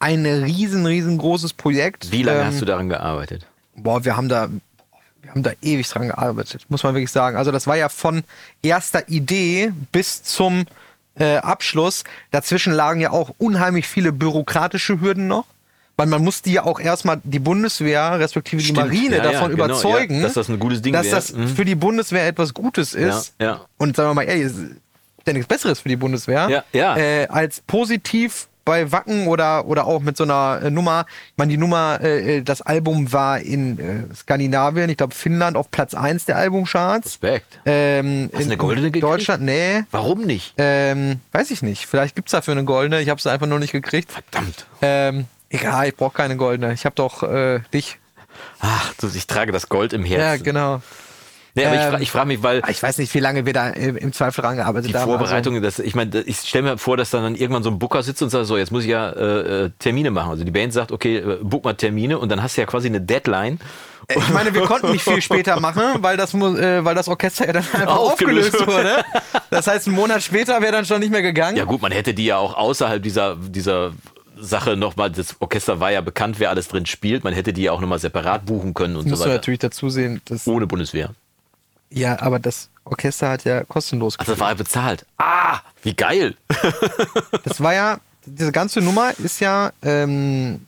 ein riesen, riesengroßes Projekt. Wie lange ähm, hast du daran gearbeitet? Boah, wir haben da, wir haben da ewig dran gearbeitet, muss man wirklich sagen. Also das war ja von erster Idee bis zum äh, Abschluss. Dazwischen lagen ja auch unheimlich viele bürokratische Hürden noch. Weil man musste ja auch erstmal die Bundeswehr, respektive die Stimmt. Marine Ja, ja, davon genau, überzeugen, ja, dass das ein gutes Ding dass das Mhm. für die Bundeswehr etwas Gutes ist. Ja, ja. Und sagen wir mal ehrlich, es ja nichts Besseres für die Bundeswehr, Ja, ja. Äh, als positiv bei Wacken oder, oder auch mit so einer äh, Nummer. Ich meine, die Nummer, äh, äh das Album war in äh, Skandinavien, ich glaube Finnland auf Platz 1 der Albumcharts. Respekt. Ähm, Hast du eine in goldene gekriegt? Deutschland, nee. Warum nicht? Ähm, weiß ich nicht. Vielleicht gibt's dafür eine goldene. Ich habe sie einfach nur nicht gekriegt. Verdammt. Ähm, egal, ich brauche keine goldene. Ich habe doch äh, dich. Ach, du, ich trage das Gold im Ja, Herzen. genau. Nee, aber ich, Ähm, fra ich frage mich, weil Ich weiß nicht, wie lange wir da äh, im Zweifel rangearbeitet die haben. Vorbereitung, das, ich meine, ich stelle mir vor, dass dann, dann irgendwann so ein Booker sitzt und sagt, so, jetzt muss ich ja äh, äh, Termine machen. Also die Band sagt, okay, äh, book mal Termine und dann hast du ja quasi eine Deadline. Also, ich meine, wir konnten nicht viel später machen, weil das, äh, weil das Orchester ja dann einfach Aufgelöst aufgelöst wurde. Das heißt, einen Monat später wäre dann schon nicht mehr gegangen. Ja gut, man hätte die ja auch außerhalb dieser, dieser Sache nochmal, das Orchester war ja bekannt, wer alles drin spielt, man hätte die ja auch nochmal separat buchen können und musst so du weiter. natürlich dazu sehen, dass. Ohne Bundeswehr. Ja, aber das Orchester hat ja kostenlos Ach, das war ja bezahlt. Ah, wie geil. Das war ja, diese ganze Nummer ist ja ähm,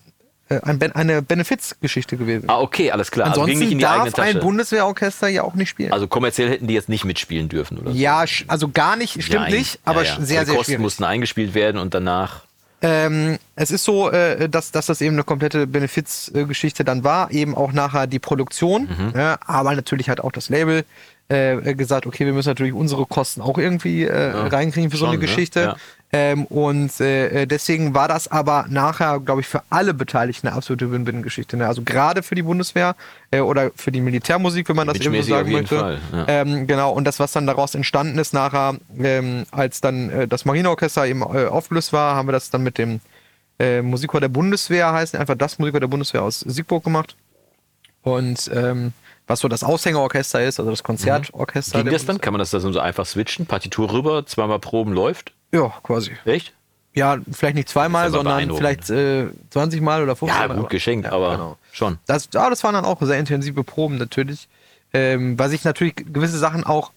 äh, ein ben eine Benefizgeschichte gewesen. Ah, okay, alles klar. Also ging Ansonsten nicht in die eigene darf ein. Bundeswehrorchester ja auch nicht spielen. Also kommerziell hätten die jetzt nicht mitspielen dürfen, oder? ja, also gar nicht, stimmt Nein. nicht, aber Ja, ja. sehr, Die sehr Kosten schwierig. mussten eingespielt werden und danach. Ähm, es ist so, äh, dass, dass das eben eine komplette Benefizgeschichte dann war, eben auch nachher die Produktion, Mhm. ja, aber natürlich hat auch das Label äh, gesagt, okay, wir müssen natürlich unsere Kosten auch irgendwie äh, reinkriegen für so schon, eine ne? Geschichte. Ja. Ähm, und äh, deswegen war das aber nachher, glaube ich, für alle Beteiligten eine absolute Win-Win-Geschichte. Ne? Also gerade für die Bundeswehr äh, oder für die Militärmusik, wenn man das so auf sagen möchte. Fall, ja. Ähm, genau, und das, was dann daraus entstanden ist nachher, ähm, als dann äh, das Marineorchester eben äh, aufgelöst war, haben wir das dann mit dem äh, Musikchor der Bundeswehr, heißt einfach das Musikchor der Bundeswehr aus Siegburg gemacht. Und ähm, was so das Aushängerorchester ist, also das Konzertorchester. Ging der das dann? Kann man das da so einfach switchen? Partitur rüber, zweimal Proben läuft? Ja, quasi. Echt? Ja, vielleicht nicht zweimal, sondern vielleicht äh, 20 Mal oder 50 Ja, Mal. gut aber- geschenkt, Ja, aber genau. schon. Das, ja, das waren dann auch sehr intensive Proben natürlich. Ähm, weil sich natürlich gewisse Sachen auch.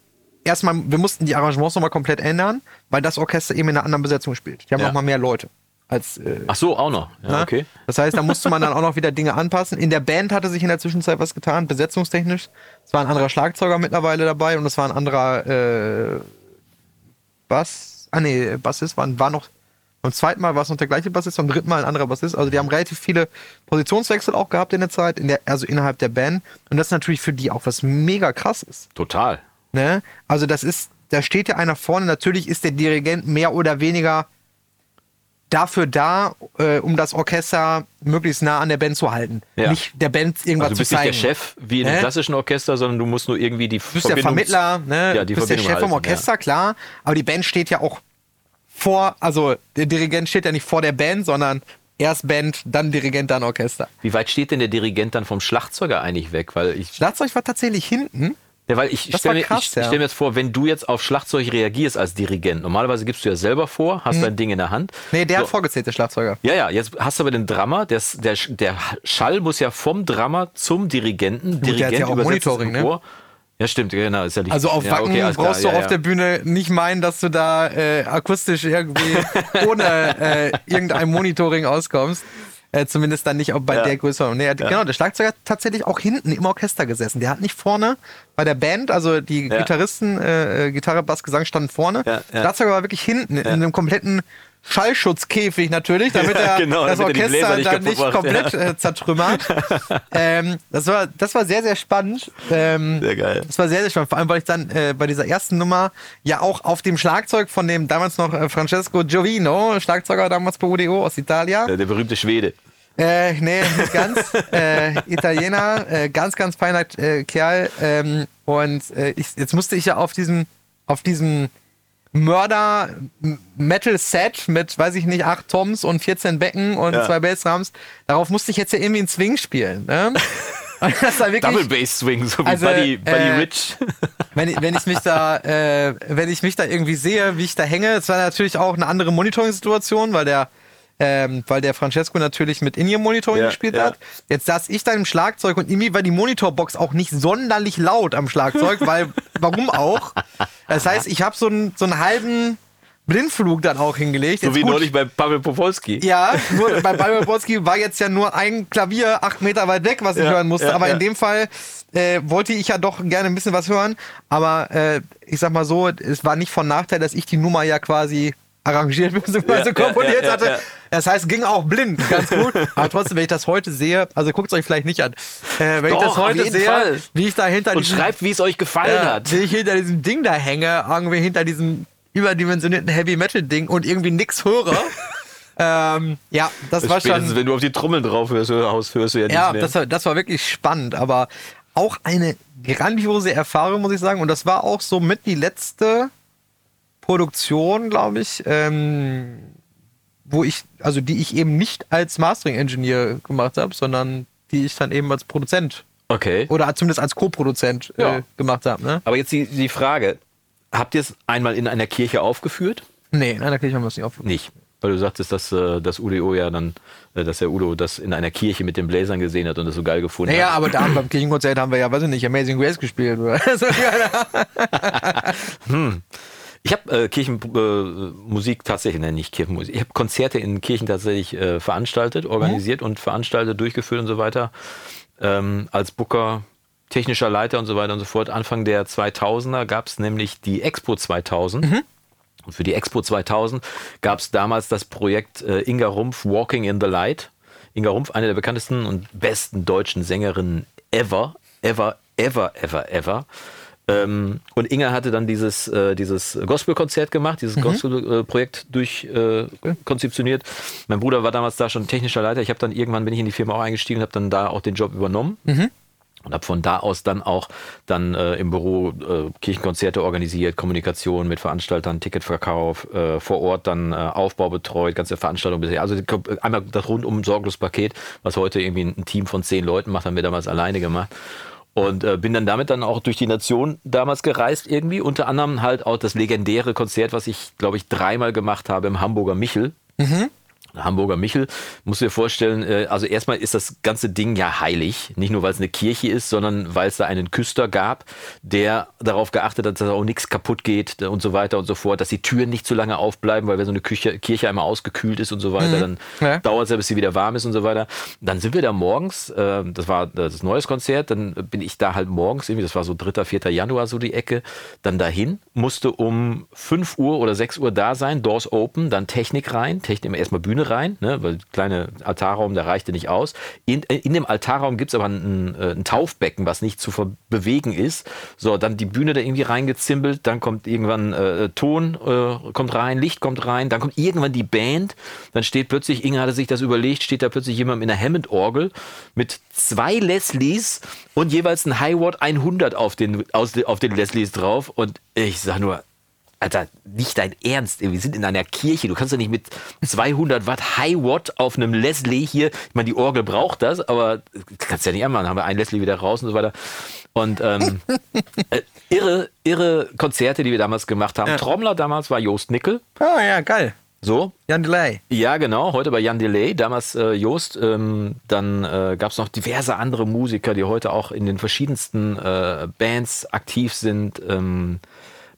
Erstmal, wir mussten die Arrangements nochmal komplett ändern, weil das Orchester eben in einer anderen Besetzung spielt. Die haben Ja. nochmal mehr Leute als. Äh, Ach so, auch noch. Ja, okay. Das heißt, da musste man dann auch noch wieder Dinge anpassen. In der Band hatte sich in der Zwischenzeit was getan, besetzungstechnisch. Es war ein anderer Schlagzeuger mittlerweile dabei und es war ein anderer äh, Bass. Ah nee, Bassist war, war noch. Beim zweiten Mal war es noch der gleiche Bassist, beim dritten Mal ein anderer Bassist. Also die haben relativ viele Positionswechsel auch gehabt in der Zeit, in der, also innerhalb der Band. Und das ist natürlich für die auch was mega krass ist. Total. Ne? Also das ist, da steht ja einer vorne. Natürlich ist der Dirigent mehr oder weniger dafür da, äh, um das Orchester möglichst nah an der Band zu halten. Ja. Nicht der Band irgendwas Also du bist zu nicht zeigen. der Chef wie in einem Ne? klassischen Orchester, sondern du musst nur irgendwie die Du bist der Vermittler, ne? Ja, die du bist der Chef vom halten, Orchester, klar. Aber die Band steht ja auch vor, also der Dirigent steht ja nicht vor der Band, sondern erst Band, dann Dirigent, dann Orchester. Wie weit steht denn der Dirigent dann vom Schlagzeuger eigentlich weg? Weil ich, Schlagzeug war tatsächlich hinten. Ja, weil ich stelle mir, ja. stell mir jetzt vor, wenn du jetzt auf Schlagzeug reagierst als Dirigent, normalerweise gibst du ja selber vor, hast dein Ding in der Hand. Nee, der So. hat vorgezählt, der Schlagzeuger. Ja, ja, jetzt hast du aber den Drummer, der, der, der Schall muss ja vom Drummer zum Dirigenten, der hat Dirigent ja auch Monitoring, ne? Ja, stimmt, genau. Ist ja nicht, Also auf ja, Wacken okay, brauchst klar, du ja, auf ja. der Bühne nicht meinen, dass du da äh, akustisch irgendwie ohne äh, irgendein Monitoring auskommst. Äh, zumindest dann nicht auch bei Ja. der Größe. Nee, Genau, der Schlagzeuger hat tatsächlich auch hinten im Orchester gesessen. Der hat nicht vorne bei der Band, also die Ja. Gitarristen, äh, äh, Gitarre, Bass, Gesang standen vorne. Ja, ja. Schlagzeuger war wirklich hinten in einem kompletten Schallschutzkäfig natürlich, damit Ja, er genau, das damit er Orchester nicht dann nicht macht, komplett ja. äh, zertrümmert. ähm, das, war, das war sehr, sehr spannend. Ähm, Sehr geil. das war sehr, sehr spannend. Vor allem, weil ich dann äh, bei dieser ersten Nummer ja auch auf dem Schlagzeug von dem damals noch äh, Francesco Giovino, Schlagzeuger damals bei UDO aus Italia. Der, der berühmte Schwede. Äh, nee, nicht ganz. äh, Italiener, äh, ganz, ganz feiner äh, Kerl. Ähm, und ich, jetzt musste ich ja auf diesem, auf diesem Mörder-Metal-Set mit, weiß ich nicht, acht Toms und 14 Becken und Ja. zwei Bassdrums, darauf musste ich jetzt ja irgendwie einen Swing spielen. Ne? Das wirklich, Double Bass Swing, so wie Also, Buddy, Buddy äh, Rich. wenn ich, wenn ich mich da, äh, wenn ich mich da irgendwie sehe, wie ich da hänge, es war natürlich auch eine andere Monitoring-Situation, weil der, ähm, weil der Francesco natürlich mit In-Ear-Monitoring Ja, gespielt ja. hat. Jetzt saß ich da im Schlagzeug und irgendwie war die Monitorbox auch nicht sonderlich laut am Schlagzeug, weil, warum auch? Das heißt, ich habe so einen, so einen halben Blindflug dann auch hingelegt. So Jetzt wie gut, neulich bei Pavel Popolski. ja, nur bei Bayer Borski war jetzt ja nur ein Klavier acht Meter weit weg, was ich Ja, hören musste. ja, aber ja. in dem Fall äh, wollte ich ja doch gerne ein bisschen was hören. Aber äh, ich sag mal so, es war nicht von Nachteil, dass ich die Nummer ja quasi arrangiert bzw. komponiert hatte. Das heißt, ging auch blind, ganz gut. Aber trotzdem, wenn ich das heute sehe, also guckt es euch vielleicht nicht an, äh, wenn Doch, ich das heute sehe, Fall. wie ich da hinter Und diesem, schreibt, wie es euch gefallen ja, hat. wie ich hinter diesem Ding da hänge, irgendwie hinter diesem überdimensionierten Heavy Metal Ding und irgendwie nix höre. ähm, ja, das war Spätestens, schon. wenn du auf die Trommeln drauf hörst, hörst, hörst du ja, Ja, nichts mehr. das war, das war wirklich spannend, aber auch eine grandiose Erfahrung, muss ich sagen. Und das war auch so mit die letzte Produktion, glaube ich, ähm, wo ich, also die ich eben nicht als Mastering-Engineer gemacht habe, sondern die ich dann eben als Produzent okay. oder zumindest als Co-Produzent Ja. äh, gemacht habe. Ne? Aber jetzt die, die Frage, habt ihr es einmal in einer Kirche aufgeführt? Nee, in einer Kirche haben wir es nicht aufgenommen. Nicht. Weil du sagtest, dass äh, das UDO ja dann, äh, dass der Udo das in einer Kirche mit den Bläsern gesehen hat und das so geil gefunden Naja, hat. aber da beim Kirchenkonzert haben wir ja, weiß ich nicht, Amazing Grace gespielt. Oder? Ich habe äh, Kirchenmusik tatsächlich, nein, nicht Kirchenmusik. Ich habe Konzerte in Kirchen tatsächlich äh, veranstaltet, organisiert und veranstaltet, durchgeführt und so weiter. Ähm, als Booker, technischer Leiter und so weiter und so fort. Anfang der 2000er gab es nämlich die Expo 2000. Und für die Expo 2000 gab es damals das Projekt äh, Inga Rumpf Walking in the Light. Inga Rumpf, eine der bekanntesten und besten deutschen Sängerinnen ever, ever, ever, ever, ever. Ähm, und Inga hatte dann dieses, äh, dieses Gospelkonzert gemacht, dieses Gospelprojekt durch äh. Mein Bruder war damals da schon technischer Leiter. Ich habe dann irgendwann bin ich in die Firma auch eingestiegen und habe dann da auch den Job übernommen. Und habe von da aus dann auch dann äh, im Büro äh, Kirchenkonzerte organisiert, Kommunikation mit Veranstaltern, Ticketverkauf, äh, vor Ort dann äh, Aufbau betreut, ganze Veranstaltung bisher. Also einmal das rundum sorglos Paket, was heute irgendwie ein Team von zehn Leuten macht, haben wir damals alleine gemacht. Und äh, bin dann damit dann auch durch die Nation damals gereist irgendwie. Unter anderem halt auch das legendäre Konzert, was ich, glaube ich, dreimal gemacht habe im Hamburger Michel. Hamburger Michel, musst du dir vorstellen, äh, also erstmal ist das ganze Ding ja heilig. Nicht nur, weil es eine Kirche ist, sondern weil es da einen Küster gab, der darauf geachtet hat, dass auch nichts kaputt geht und so weiter und so fort, dass die Türen nicht zu lange aufbleiben, weil wenn so eine Küche, Kirche einmal ausgekühlt ist und so weiter, dann Ja. dauert es ja, bis sie wieder warm ist und so weiter. Dann sind wir da morgens, äh, das war das neues Konzert, dann bin ich da halt morgens, irgendwie, das war so 3., 4. Januar so die Ecke, dann dahin, musste um 5 Uhr oder 6 Uhr da sein, Doors open, dann Technik rein, Technik erstmal Bühne rein, ne, weil kleine Altarraum, der reichte nicht aus. In, in dem Altarraum gibt es aber ein, äh, ein Taufbecken, was nicht zu bewegen ist. So, dann die Bühne da irgendwie reingezimbelt, dann kommt irgendwann äh, Ton äh, kommt rein, Licht kommt rein, dann kommt irgendwann die Band, dann steht plötzlich, Inge hatte sich das überlegt, steht da plötzlich jemand mit einer Hammond-Orgel mit zwei Leslies und jeweils ein Highwatt 100 auf den, aus, auf den Leslies drauf und ich sag nur, Alter, nicht dein Ernst. Wir sind in einer Kirche. Du kannst doch nicht mit 200 Watt High Watt auf einem Leslie hier. Ich meine, die Orgel braucht das, aber kannst ja nicht anmachen. Haben wir ein Leslie wieder raus und so weiter. Und ähm, äh, irre, irre Konzerte, die wir damals gemacht haben. Trommler damals war Joost Nickel. Ah, ja, geil. So, Jan Delay. ja, genau. Heute bei Jan Delay, damals äh, Joost. Ähm, dann äh, gab es noch diverse andere Musiker, die heute auch in den verschiedensten äh, Bands aktiv sind. Ähm,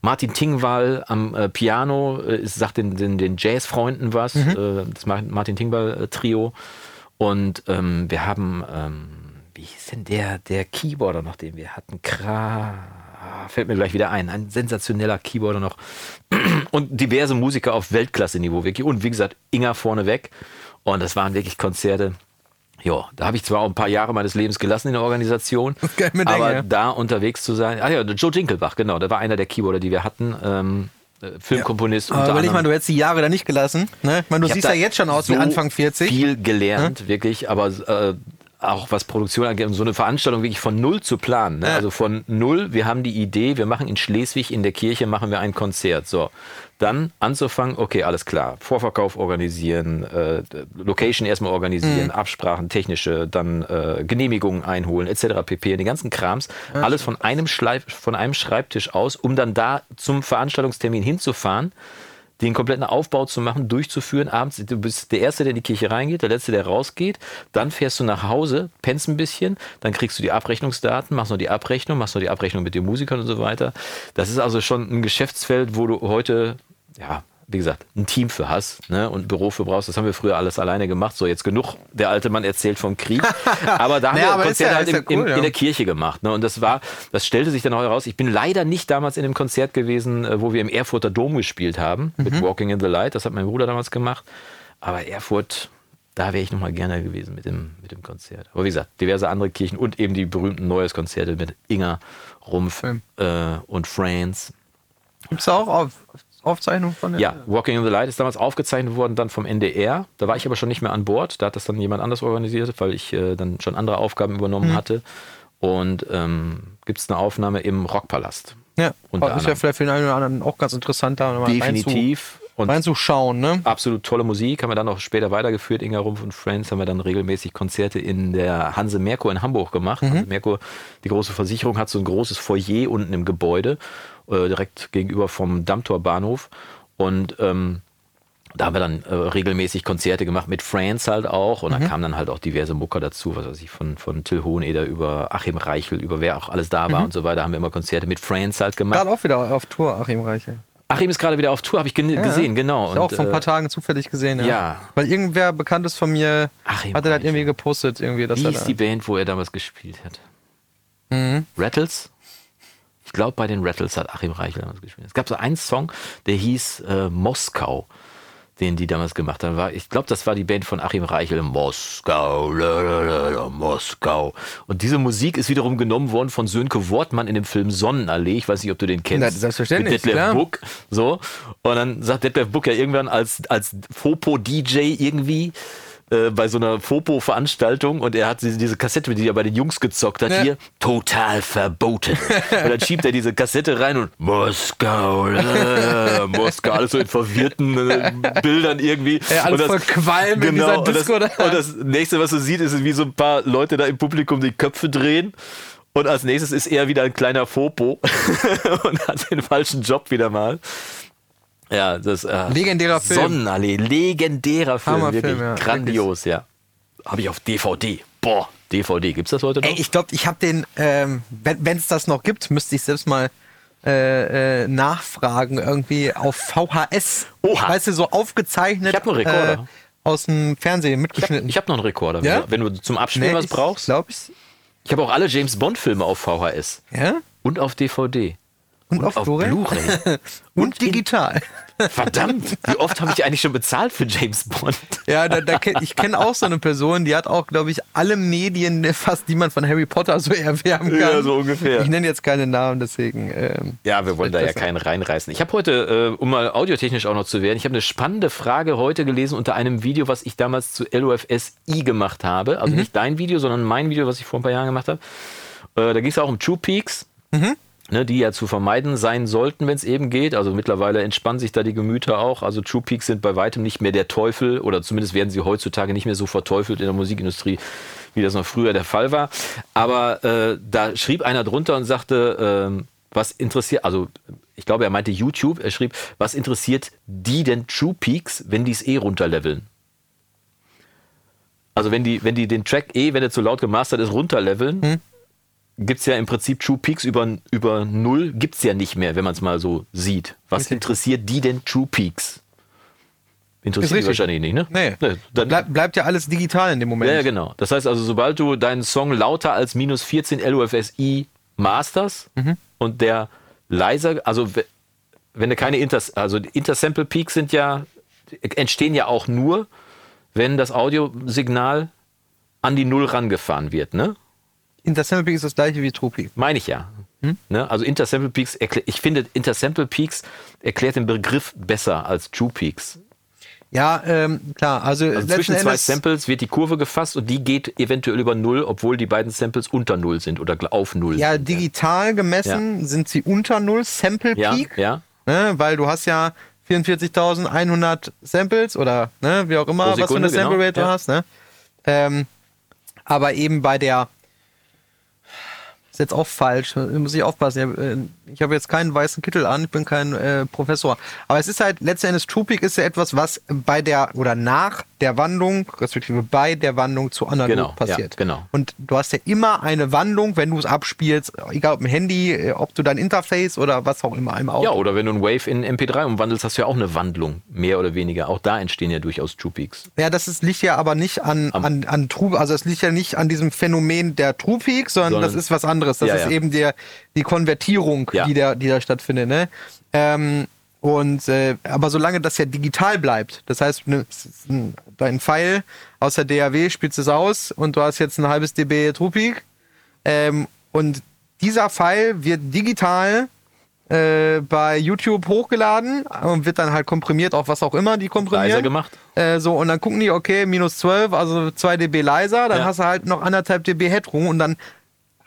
Martin Tingwall am äh, Piano äh, sagt den, den, den Jazzfreunden was. Äh, das Mar- Martin Tingwall-Trio. Und ähm, wir haben, ähm, wie hieß denn der, der Keyboarder noch, den wir hatten? Kra. ah, Fällt mir gleich wieder ein. Ein sensationeller Keyboarder noch und diverse Musiker auf Weltklasse-Niveau wirklich. Und wie gesagt, Inga vorneweg. Und das waren wirklich Konzerte. Ja, da habe ich zwar auch ein paar Jahre meines Lebens gelassen in der Organisation, aber Enge. da unterwegs zu sein. Ah ja, Joe Dinkelbach, genau, der war einer der Keyboarder, die wir hatten. Ähm, äh, Filmkomponist unter Aber will ich mal, du hättest die Jahre da nicht gelassen. Ne? Ich meine, du Ich siehst ja jetzt schon aus wie so Anfang 40. Viel gelernt, wirklich, aber äh, auch was Produktion angeht, um so eine Veranstaltung wirklich von null zu planen. Ne? Ja. Also von null, wir haben die Idee, wir machen in Schleswig in der Kirche machen wir ein Konzert. So, dann anzufangen, okay, alles klar, Vorverkauf organisieren, äh, Location erstmal organisieren, Mhm. Absprachen, technische, dann äh, Genehmigungen einholen, etc. pp. Den ganzen Krams, alles von einem, Schleif, von einem Schreibtisch aus, um dann da zum Veranstaltungstermin hinzufahren den kompletten Aufbau zu machen, durchzuführen. Abends, du bist der Erste, der in die Kirche reingeht, der Letzte, der rausgeht. Dann fährst du nach Hause, pennst ein bisschen, dann kriegst du die Abrechnungsdaten, machst noch die Abrechnung, machst noch die Abrechnung mit den Musikern und so weiter. Das ist also schon ein Geschäftsfeld, wo du heute, ja, wie gesagt, ein Team für hast ne, und ein Büro für brauchst. Das haben wir früher alles alleine gemacht. So, jetzt genug. Der alte Mann erzählt vom Krieg. Aber da haben Naja, wir Konzerte ja- halt ja im, im, cool, ja. in der Kirche gemacht. Ne? Und das war, das stellte sich dann auch heraus. Ich bin leider nicht damals in dem Konzert gewesen, äh, wo wir im Erfurter Dom gespielt haben, Mhm. mit Walking in the Light. Das hat mein Bruder damals gemacht. Aber Erfurt, da wäre ich nochmal gerne gewesen mit dem, mit dem Konzert. Aber wie gesagt, diverse andere Kirchen und eben die berühmten Neues-Konzerte mit Inga, Rumpf äh, und Friends. Gibt es auch auf, Aufzeichnungen von der? Ja, Walking in the Light ist damals aufgezeichnet worden, dann vom NDR. Da war ich aber schon nicht mehr an Bord. Da hat das dann jemand anders organisiert, weil ich äh, dann schon andere Aufgaben übernommen Mhm. hatte. Und ähm, gibt es eine Aufnahme im Rockpalast. Ja, Unter ist ja vielleicht für den einen oder anderen auch ganz interessant, da mal Definitiv. Und reinzuschauen, ne? absolut tolle Musik. Haben wir dann auch später weitergeführt. Inga Rumpf und Friends haben wir dann regelmäßig Konzerte in der Hanse Merkur in Hamburg gemacht. Hanse Merkur, die große Versicherung, hat so ein großes Foyer unten im Gebäude, äh, direkt gegenüber vom Dammtor-Bahnhof. Und ähm, da haben wir dann äh, regelmäßig Konzerte gemacht mit Friends halt auch. Und da kamen dann halt auch diverse Mucker dazu, was weiß ich, von, von Till Hoheneder über Achim Reichel, über wer auch alles da war und so weiter, haben wir immer Konzerte mit Friends halt gemacht. Gerade auch wieder auf Tour, Achim Reiche. Achim ist gerade wieder auf Tour, habe ich gen gesehen, genau. Ich auch Und, vor ein paar äh, Tagen zufällig gesehen, ja. ja. Weil irgendwer Bekanntes von mir Achim hatte das Reiche. irgendwie gepostet, irgendwie, dass Wie er ist die Band, wo er damals gespielt hat? Mhm. Rattles? Ich glaube, bei den Rattles hat Achim Reichel damals gespielt. Es gab so einen Song, der hieß äh, Moskau, den die damals gemacht haben. War, ich glaube, das war die Band von Achim Reichel. Moskau, lalalala, Moskau. Und diese Musik ist wiederum genommen worden von Sönke Wortmann in dem Film Sonnenallee. Ich weiß nicht, ob du den kennst. Na, selbstverständlich, Mit Detlef klar. Book. So. Und dann sagt Detlef Book ja irgendwann als, als Fopo-DJ irgendwie äh, bei so einer Fopo-Veranstaltung und er hat diese, diese Kassette, die er bei den Jungs gezockt hat, Ja. hier, total verboten. und dann schiebt er diese Kassette rein und Moskau, äh, Moskau, alles so in verwirrten äh, Bildern irgendwie. Ja, alles Und voll Qualm in dieser und das, Disco da. Und das nächste, was du siehst, ist, wie so ein paar Leute da im Publikum die Köpfe drehen. Und als nächstes ist er wieder ein kleiner Fopo und hat den falschen Job wieder mal. Ja, das äh, Legendärer Film. Sonnenallee, legendärer Film, Hammerfilm, wirklich ja, grandios, ja. Habe ich auf DVD. Boah, DVD, gibt's das heute noch? Ey, ich glaube, ich habe den, ähm, wenn es das noch gibt, müsste ich selbst mal äh, äh, nachfragen, irgendwie auf VHS. Oha. Weißt du, so aufgezeichnet. Ich hab einen Rekorder. Äh, aus dem Fernsehen ich habe mitgeschnitten. ich hab noch einen Rekorder. Ja? Wenn du zum Abspielen was brauchst. Glaube ich. Ich habe auch alle James Bond Filme auf VHS Ja? und auf DVD. Und, auf, Auf Blu-ray? Blu-ray. Und digital. Verdammt, wie oft habe ich eigentlich schon bezahlt für James Bond? Ja, da, da ich kenne auch so eine Person, die hat auch, glaube ich, alle Medien, fast die man von Harry Potter so erwerben kann. Ja, so ungefähr. Ich nenne jetzt keine Namen, deswegen. Ähm, Ja, wir wollen da ja keinen reinreißen. Ich habe heute, äh, um mal audiotechnisch auch noch zu werden, ich habe eine spannende Frage heute gelesen unter einem Video, was ich damals zu LOFSI gemacht habe. Also nicht dein Video, sondern mein Video, was ich vor ein paar Jahren gemacht habe. Äh, da ging es auch um True Peaks. Ne, die ja zu vermeiden sein sollten, wenn es eben geht. Also mittlerweile entspannen sich da die Gemüter auch. Also True Peaks sind bei weitem nicht mehr der Teufel oder zumindest werden sie heutzutage nicht mehr so verteufelt in der Musikindustrie, wie das noch früher der Fall war. Aber äh, da schrieb einer drunter und sagte, ähm, was interessiert, also ich glaube, er meinte YouTube, er schrieb, was interessiert die denn True Peaks, wenn die es eh runterleveln? Also wenn die, wenn die den Track eh, wenn er zu laut gemastert ist, runterleveln, gibt es ja im Prinzip True Peaks über, über null, gibt es ja nicht mehr, wenn man es mal so sieht. Was Richtig. interessiert die denn True Peaks? Interessiert die wahrscheinlich nicht, ne? nee. dann, Bleib, bleibt ja alles digital in dem Moment. ja, genau. Das heißt also, sobald du deinen Song lauter als minus 14 LUFSI masters Mhm. und der leiser, also we- wenn du keine Inters, also Intersample Peaks sind ja, entstehen ja auch nur, wenn das Audiosignal an die Null rangefahren wird, ne? Intersample Peak ist das gleiche wie True Peak. Meine ich ja. Hm? Ne? Also Intersample Peaks, ich finde Intersample Peaks erklärt den Begriff besser als True Peaks. Ja, ähm, klar. Also, Also zwischen zwei Endes, Samples wird die Kurve gefasst und die geht eventuell über Null, obwohl die beiden Samples unter Null sind oder auf Null. ja, sind. digital gemessen sind sie unter Null Sample ja, Peak. ja. Ne, weil du hast ja 44.100 Samples oder ne, wie auch immer, Pro was für Sekunde, eine Sample genau, Rate du ja. hast. Ne? Ähm, aber eben bei der ist jetzt auch falsch. Muss ich aufpassen. Äh, ich habe jetzt keinen weißen Kittel an, ich bin kein äh, Professor. Aber es ist halt, letztendlich Troopik ist ja etwas, was bei der oder nach der Wandlung, respektive bei der Wandlung zu analog Genau, passiert. ja, genau. Und du hast ja immer eine Wandlung, wenn du es abspielst, egal ob im Handy, äh, ob du dein Interface oder was auch immer im Auto. Ja, oder wenn du ein Wave in MP3 umwandelst, hast du ja auch eine Wandlung, mehr oder weniger. Auch da entstehen ja durchaus True Peaks. Ja, das ist, liegt ja aber nicht an, Am- an, an True, also es liegt ja nicht an diesem Phänomen der True Peak, sondern, Sondern- das ist was anderes. Das Ja, ist ja. eben der, die Konvertierung, Ja. die, da, die da stattfindet. Ne? Ähm, und äh, aber solange das ja digital bleibt, das heißt, du nimmst ein- dein Pfeil aus der DAW, spielst es aus und du hast jetzt ein halbes dB True Peak. Ähm, und dieser Pfeil wird digital äh, bei YouTube hochgeladen und wird dann halt komprimiert auf was auch immer die komprimieren. Leiser gemacht. Äh, so, und dann gucken die, okay, minus 12, also 2 dB leiser, dann Ja. hast du halt noch anderthalb dB Headroom und dann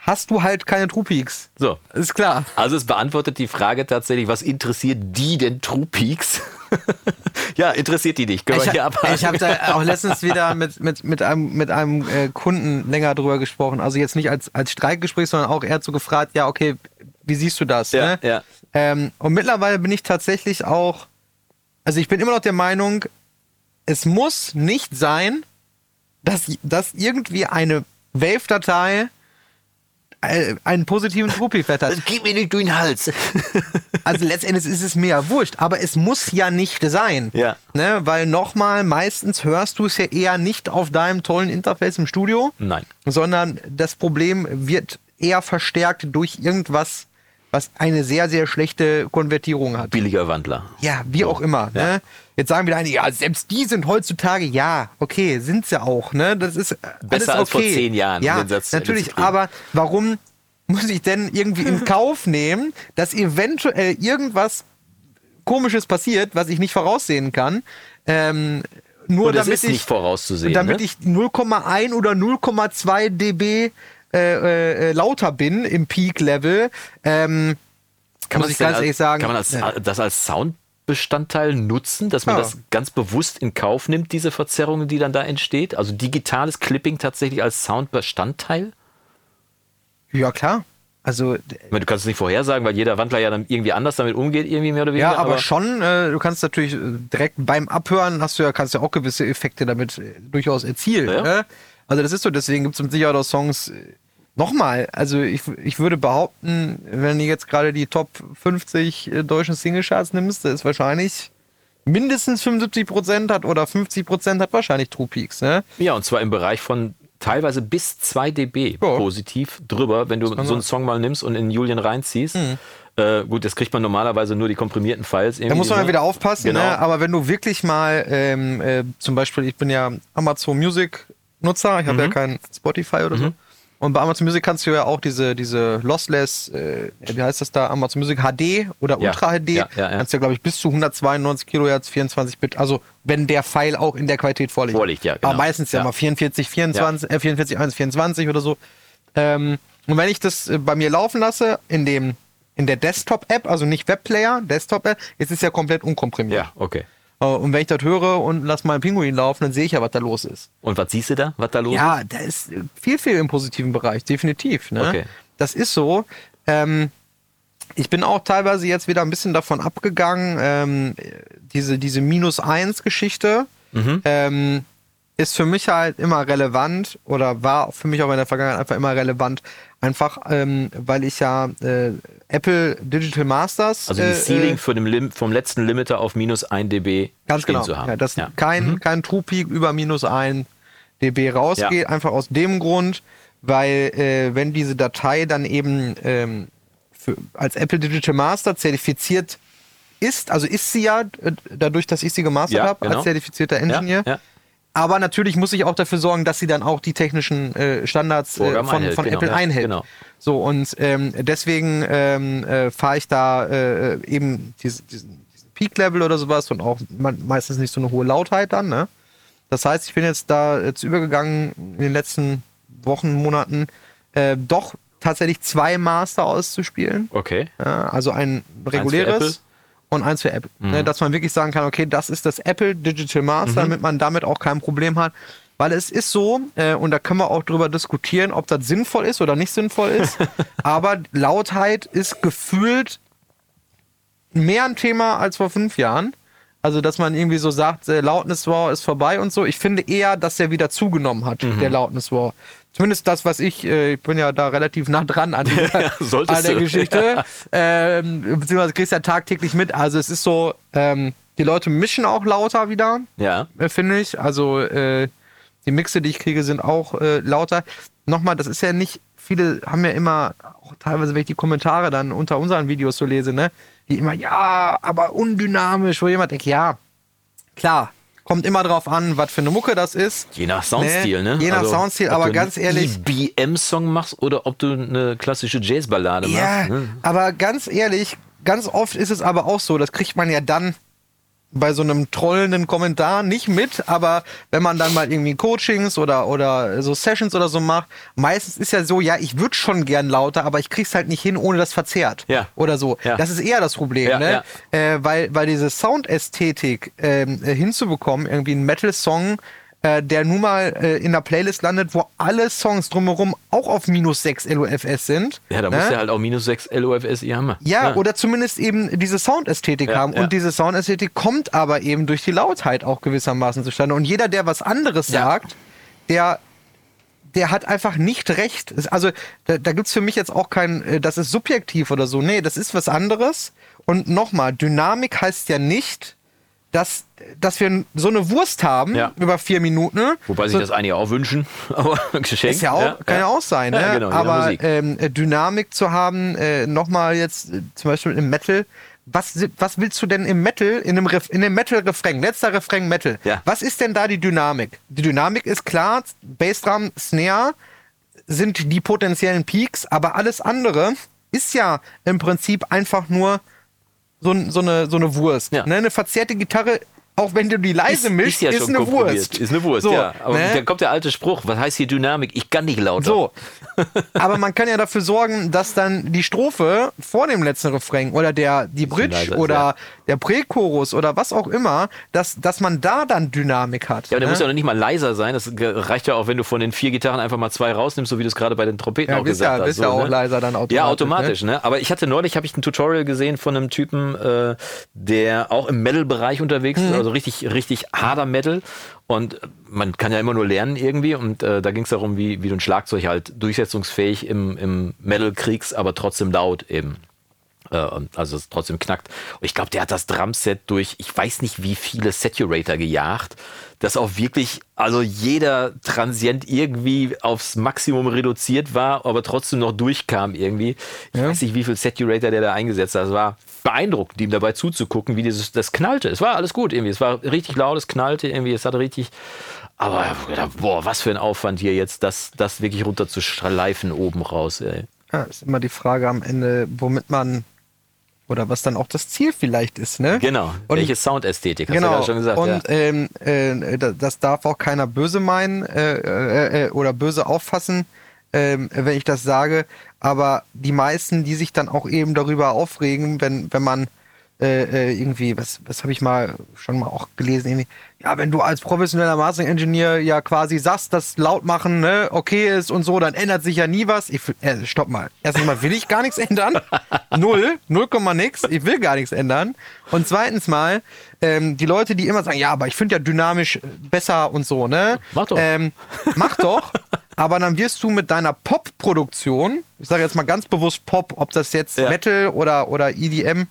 hast du halt keine True Peaks. So. Ist klar. Also es beantwortet die Frage tatsächlich, was interessiert die denn True Peaks? ja, interessiert die nicht. Können wir Ich, hier ha- ich habe da auch letztens wieder mit, mit, mit einem, mit einem äh, Kunden länger drüber gesprochen. Also jetzt nicht als, als Streikgespräch, sondern auch eher so gefragt, ja, okay, wie siehst du das? Ja, ne? ja. Ähm, und mittlerweile bin ich tatsächlich auch, also ich bin immer noch der Meinung, es muss nicht sein, dass, dass irgendwie eine Wave-Datei einen positiven Truppi-Wert hat. Gib mir nicht durch den Hals. Also letztendlich ist es mir ja wurscht, aber es muss ja nicht sein. Ja. Ne? Weil nochmal, meistens hörst du es ja eher nicht auf deinem tollen Interface im Studio, Nein. sondern das Problem wird eher verstärkt durch irgendwas, was eine sehr, sehr schlechte Konvertierung hat. Billiger Wandler. Ja, wie auch immer. Ja. Ne? Jetzt sagen wieder einige, ja, selbst die sind heutzutage, ja, okay, sind sie auch. Ne? Das ist Besser alles als vor okay. zehn Jahren, Ja, den Satz zu Ende zu natürlich, aber warum muss ich denn irgendwie in Kauf nehmen, dass eventuell irgendwas Komisches passiert, was ich nicht voraussehen kann? Ähm, nur Und das damit ist ich, nicht vorauszusehen. damit ne? ich 0,1 oder 0,2 dB äh, äh, lauter bin im Peak-Level. Ähm, kann muss man ich das ganz ehrlich sagen. Kann man als, ja. das als Soundbestandteil nutzen, dass man Ja. das ganz bewusst in Kauf nimmt, diese Verzerrung, die dann da entsteht? Also digitales Clipping tatsächlich als Soundbestandteil? Ja, klar. Also, meine, du kannst es nicht vorhersagen, weil jeder Wandler ja dann irgendwie anders damit umgeht, irgendwie mehr oder weniger. ja, aber, schon, äh, du kannst natürlich äh, direkt beim Abhören hast du ja, kannst ja auch gewisse Effekte damit äh, durchaus erzielen. Ja. Ne? Also das ist so, deswegen gibt es mit Sicherheit auch Songs. Nochmal, also ich, ich würde behaupten, wenn du jetzt gerade die Top 50 äh, deutschen Singlecharts nimmst, da ist wahrscheinlich mindestens 75% hat oder 50% hat wahrscheinlich True Peaks. Ne? Ja, und zwar im Bereich von teilweise bis 2 dB Ja. positiv drüber, wenn du so einen sein. Song mal nimmst und in Julian reinziehst. Äh, gut, das kriegt man normalerweise nur die komprimierten Files. Da muss man ja wieder aufpassen, Genau. ne? aber wenn du wirklich mal, ähm, äh, zum Beispiel, ich bin ja Amazon Music Nutzer, ich habe Mhm. ja kein Spotify oder so. Und bei Amazon Music kannst du ja auch diese, diese Lossless, äh, wie heißt das da, Amazon Music HD oder Ja. Ultra HD, Ja, ja, kannst du ja, glaube ich, bis zu 192 Kilohertz, 24 Bit, also wenn der File auch in der Qualität vorliegt. Vorliegt, ja, genau. Aber meistens ja, Ja. mal 44, 24, äh, 44, 1, 24 oder so. Ähm, und wenn ich das äh, bei mir laufen lasse, in dem in der Desktop-App, also nicht Webplayer, Desktop-App, ist es ja komplett unkomprimiert. Ja, okay. Äh, Und wenn ich das höre und lass mal einen Pinguin laufen, dann sehe ich ja, was da los ist. Und was siehst du da, was da los ist? Ja, da ist viel, viel im positiven Bereich, definitiv. Ne? Okay. Das ist so. Ähm, ich bin auch teilweise jetzt wieder ein bisschen davon abgegangen, ähm, diese, diese Minus-1-Geschichte Mhm. ähm, ist für mich halt immer relevant oder war für mich auch in der Vergangenheit einfach immer relevant, einfach ähm, weil ich ja äh, Apple Digital Masters Also die äh, Ceiling äh, für dem Lim vom letzten Limiter auf minus 1 dB Ganz genau. zu haben. Ja, dass Ja. kein, kein True Peak über minus 1 dB rausgeht, Ja. einfach aus dem Grund, weil äh, wenn diese Datei dann eben ähm, für, als Apple Digital Master zertifiziert ist, also ist sie ja äh, dadurch, dass ich sie gemastert Ja, habe, genau. als zertifizierter Engineer. Ja, ja. Aber natürlich muss ich auch dafür sorgen, dass sie dann auch die technischen äh, Standards äh, von, einhält, von genau, Apple ja, einhält. genau. So, und ähm, deswegen ähm, äh, fahre ich da äh, eben diese, diesen, diesen Peak-Level oder sowas und auch me- meistens nicht so eine hohe Lautheit dann. Ne? Das heißt, ich bin jetzt da jetzt übergegangen in den letzten Wochen, Monaten, äh, doch tatsächlich zwei Master auszuspielen. Okay. Ja, also ein reguläres und eins für Apple. Mhm. Ne, dass man wirklich sagen kann, okay, das ist das Apple Digital Master, damit man damit auch kein Problem hat. weil es ist so, äh, und da können wir auch drüber diskutieren, ob das sinnvoll ist oder nicht sinnvoll ist, aber Lautheit ist gefühlt mehr ein Thema als vor fünf Jahren. Also, dass man irgendwie so sagt, äh, Loudness War ist vorbei und so. Ich finde eher, dass der wieder zugenommen hat, der Loudness War. Zumindest das, was ich, äh, ich bin ja da relativ nah dran an, dieser, an der. Geschichte. ähm, beziehungsweise kriegst ja tagtäglich mit. Also, es ist so, ähm, die Leute mischen auch lauter wieder Ja. äh, finde ich. Also äh, die Mixe, die ich kriege, sind auch äh, lauter. Nochmal, das ist ja nicht, viele haben ja immer, auch teilweise, wenn ich die Kommentare dann unter unseren Videos so lese, ne, die immer, ja, aber undynamisch, wo jemand denkt, ja, klar, kommt immer drauf an, was für eine Mucke das ist. Je nach Soundstil, ne? Je nach Soundstil, ob aber du ganz einen ehrlich- EBM-Song machst oder ob du eine klassische Jazzballade Ja, machst. Ne? aber ganz ehrlich, ganz oft ist es aber auch so, das kriegt man ja dann bei so einem trollenden Kommentar nicht mit, aber wenn man dann mal irgendwie Coachings oder, oder so Sessions oder so macht, meistens ist ja so, ja, ich würde schon gern lauter, aber ich krieg's halt nicht hin, ohne das verzerrt. Ja. Oder so. Ja. Das ist eher das Problem, Ja, ne? Äh, weil, weil diese Soundästhetik äh, hinzubekommen, irgendwie ein Metal-Song, äh, der nun mal äh, in der Playlist landet, wo alle Songs drumherum auch auf minus 6 LUFS sind. Ja, da ne? muss ja halt auch minus 6 LOFSI haben. Ja, oder zumindest eben diese Soundästhetik Ja, haben. ja. Und diese Soundästhetik kommt aber eben durch die Lautheit auch gewissermaßen zustande. Und jeder, der was anderes Ja. sagt, der, der hat einfach nicht recht. Es- Also da, da gibt's für mich jetzt auch kein, äh, das ist subjektiv oder so. Nee, das ist was anderes. Und nochmal, Dynamik heißt ja nicht, dass, dass wir so eine Wurst haben Ja. über vier Minuten. Wobei sich so, das einige auch wünschen, aber geschenkt. ist ja auch, kann ja, auch sein, ne? Ja, genau, aber ähm, äh, Dynamik zu haben, äh, nochmal jetzt äh, zum Beispiel im Metal, was, was willst du denn im Metal, in einem, Ref, in einem Metal-Refrain, letzter Refrain Metal, Ja. was ist denn da die Dynamik? Die Dynamik ist klar, Bassdrum, Snare sind die potenziellen Peaks, aber alles andere ist ja im Prinzip einfach nur so, so, eine, so eine Wurst. Ja. Ne? Eine verzerrte Gitarre, auch wenn du die leise mischst, ist, ja schon eine. Wurst. Ist eine Wurst, So, ja. Aber ne? dann kommt der alte Spruch, was heißt hier Dynamik? Ich kann nicht lauter. So. Aber man kann ja dafür sorgen, dass dann die Strophe vor dem letzten Refrain oder der, die Bridge leiser ist, oder ja. der Prächorus oder was auch immer, dass, dass man da dann Dynamik hat. Ja, aber der ne? muss ja noch nicht mal leiser sein. Das reicht ja auch, wenn du von den vier Gitarren einfach mal zwei rausnimmst, so wie du es gerade bei den Trompeten Ja, auch bist gesagt ja- hast. bist so, ja auch ne? leiser dann automatisch, Ja, automatisch, ne? Aber ich hatte neulich, habe ich ein Tutorial gesehen von einem Typen, äh, der auch im Metal-Bereich unterwegs Mhm. Also richtig, richtig harter Metal. Und man kann ja immer nur lernen irgendwie. Und äh, da ging es darum, wie, wie du ein Schlagzeug halt durchsetzungsfähig im, im Metal kriegst, aber trotzdem laut eben. Äh, also es trotzdem knackt. Und ich glaube, der hat das Drumset durch, ich weiß nicht wie viele Saturator gejagt, dass auch wirklich, also jeder Transient irgendwie aufs Maximum reduziert war, aber trotzdem noch durchkam irgendwie. Ich weiß nicht, wie viel Saturator der da eingesetzt hat. Es war beeindruckend, ihm dabei zuzugucken, wie dieses, das knallte. Es war alles gut irgendwie. Es war richtig laut, es knallte irgendwie, es hatte richtig. Aber gedacht, boah, was für ein Aufwand hier jetzt, das, das wirklich runter zu schleifen oben raus, ey. Ja, ist immer die Frage am Ende, womit man oder was dann auch das Ziel vielleicht ist, ne? Genau. Und- Welche Soundästhetik, hast Genau. du gerade schon gesagt. und ja. ähm, äh, da- das darf auch keiner böse meinen äh, äh, äh, oder böse auffassen, ähm, wenn ich das sage. Aber die meisten, die sich dann auch eben darüber aufregen, wenn, wenn man äh, äh, irgendwie, was, was habe ich mal schon mal auch gelesen, irgendwie, ja, wenn du als professioneller Mastering-Engineer ja quasi sagst, dass Lautmachen ne, okay ist und so, dann ändert sich ja nie was. Ich, äh, stopp mal. Erstens mal will ich gar nichts ändern. Null, null Komma nix. Ich will gar nichts ändern. Und zweitens mal, ähm, die Leute, die immer sagen, ja, aber ich finde ja dynamisch besser und so, ne? Mach doch. Ähm, mach doch. Aber dann wirst du mit deiner Pop-Produktion, ich sage jetzt mal ganz bewusst Pop, ob das jetzt Ja. Metal oder, oder EDM,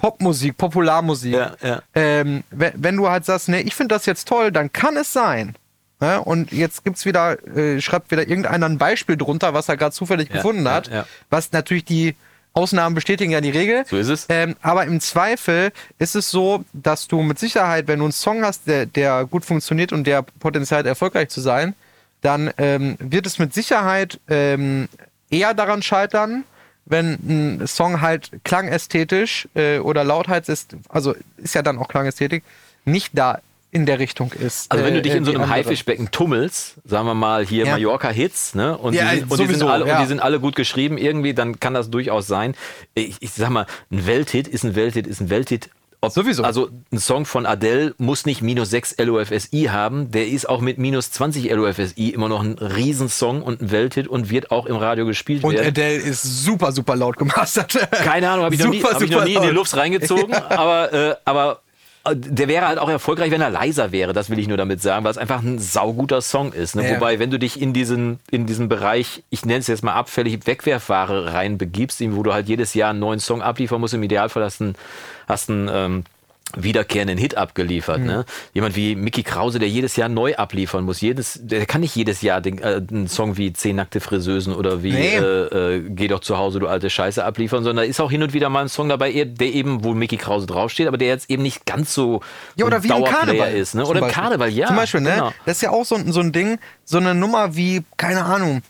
Popmusik, Popularmusik. Ja, ja. Ähm, wenn, wenn du halt sagst, ne, ich finde das jetzt toll, dann kann es sein. Ne? Und jetzt gibt's wieder, äh, schreibt wieder irgendeiner ein Beispiel drunter, was er gerade zufällig Ja, gefunden hat. Was natürlich die Ausnahmen bestätigen ja die Regel. So ist es. Ähm, aber im Zweifel ist es so, dass du mit Sicherheit, wenn du einen Song hast, der, der gut funktioniert und der Potenzial hat, erfolgreich zu sein, dann ähm, wird es mit Sicherheit ähm, eher daran scheitern, wenn ein Song halt klangästhetisch äh, oder Lautheits ist, also ist ja dann auch Klangästhetik, nicht da in der Richtung ist. Also wenn äh, du dich in so einem. Haifischbecken tummelst, sagen wir mal hier Ja. Mallorca-Hits, ne? Und, Ja, die, sind, und, die sind sowieso, alle, ja. und die sind alle gut geschrieben irgendwie, dann kann das durchaus sein. Ich, ich sag mal, ein Welthit ist ein Welthit, ist ein Welthit. Ob, Sowieso. Also ein Song von Adele muss nicht minus 6 LOFSI haben. Der ist auch mit minus 20 LOFSI immer noch ein Riesensong und ein Welthit und wird auch im Radio gespielt Und werden. Adele ist super, super laut gemastert. Keine Ahnung, habe ich, noch nie- Super, hab ich noch nie in die. Luft reingezogen. aber, äh, aber der wäre halt auch erfolgreich, wenn er leiser wäre. Das will ich nur damit sagen, weil es einfach ein sauguter Song ist. Ne? Ja. Wobei, wenn du dich in diesen, in diesen Bereich, ich nenne es jetzt mal abfällig, Wegwerfware reinbegibst, wo du halt jedes Jahr einen neuen Song abliefern musst, im Idealfall hast du einen, hast einen ähm, wiederkehrenden Hit abgeliefert. Ne? Jemand wie Mickey Krause, der jedes Jahr neu abliefern muss. Jedes, der kann nicht jedes Jahr den, äh, einen Song wie Zehn nackte Friseusen oder wie Nee. äh, äh, Geh doch zu Hause, du alte Scheiße abliefern, sondern da ist auch hin und wieder mal ein Song dabei, der eben, wo Mickey Krause draufsteht, aber der jetzt eben nicht ganz so Ja, oder ein wie Dauerplayer Karneval. ist. Ne? Oder. Karneval, ja. Zum Beispiel, ne? Genau. Das ist ja auch so, ein- so ein Ding, so eine Nummer wie, keine Ahnung,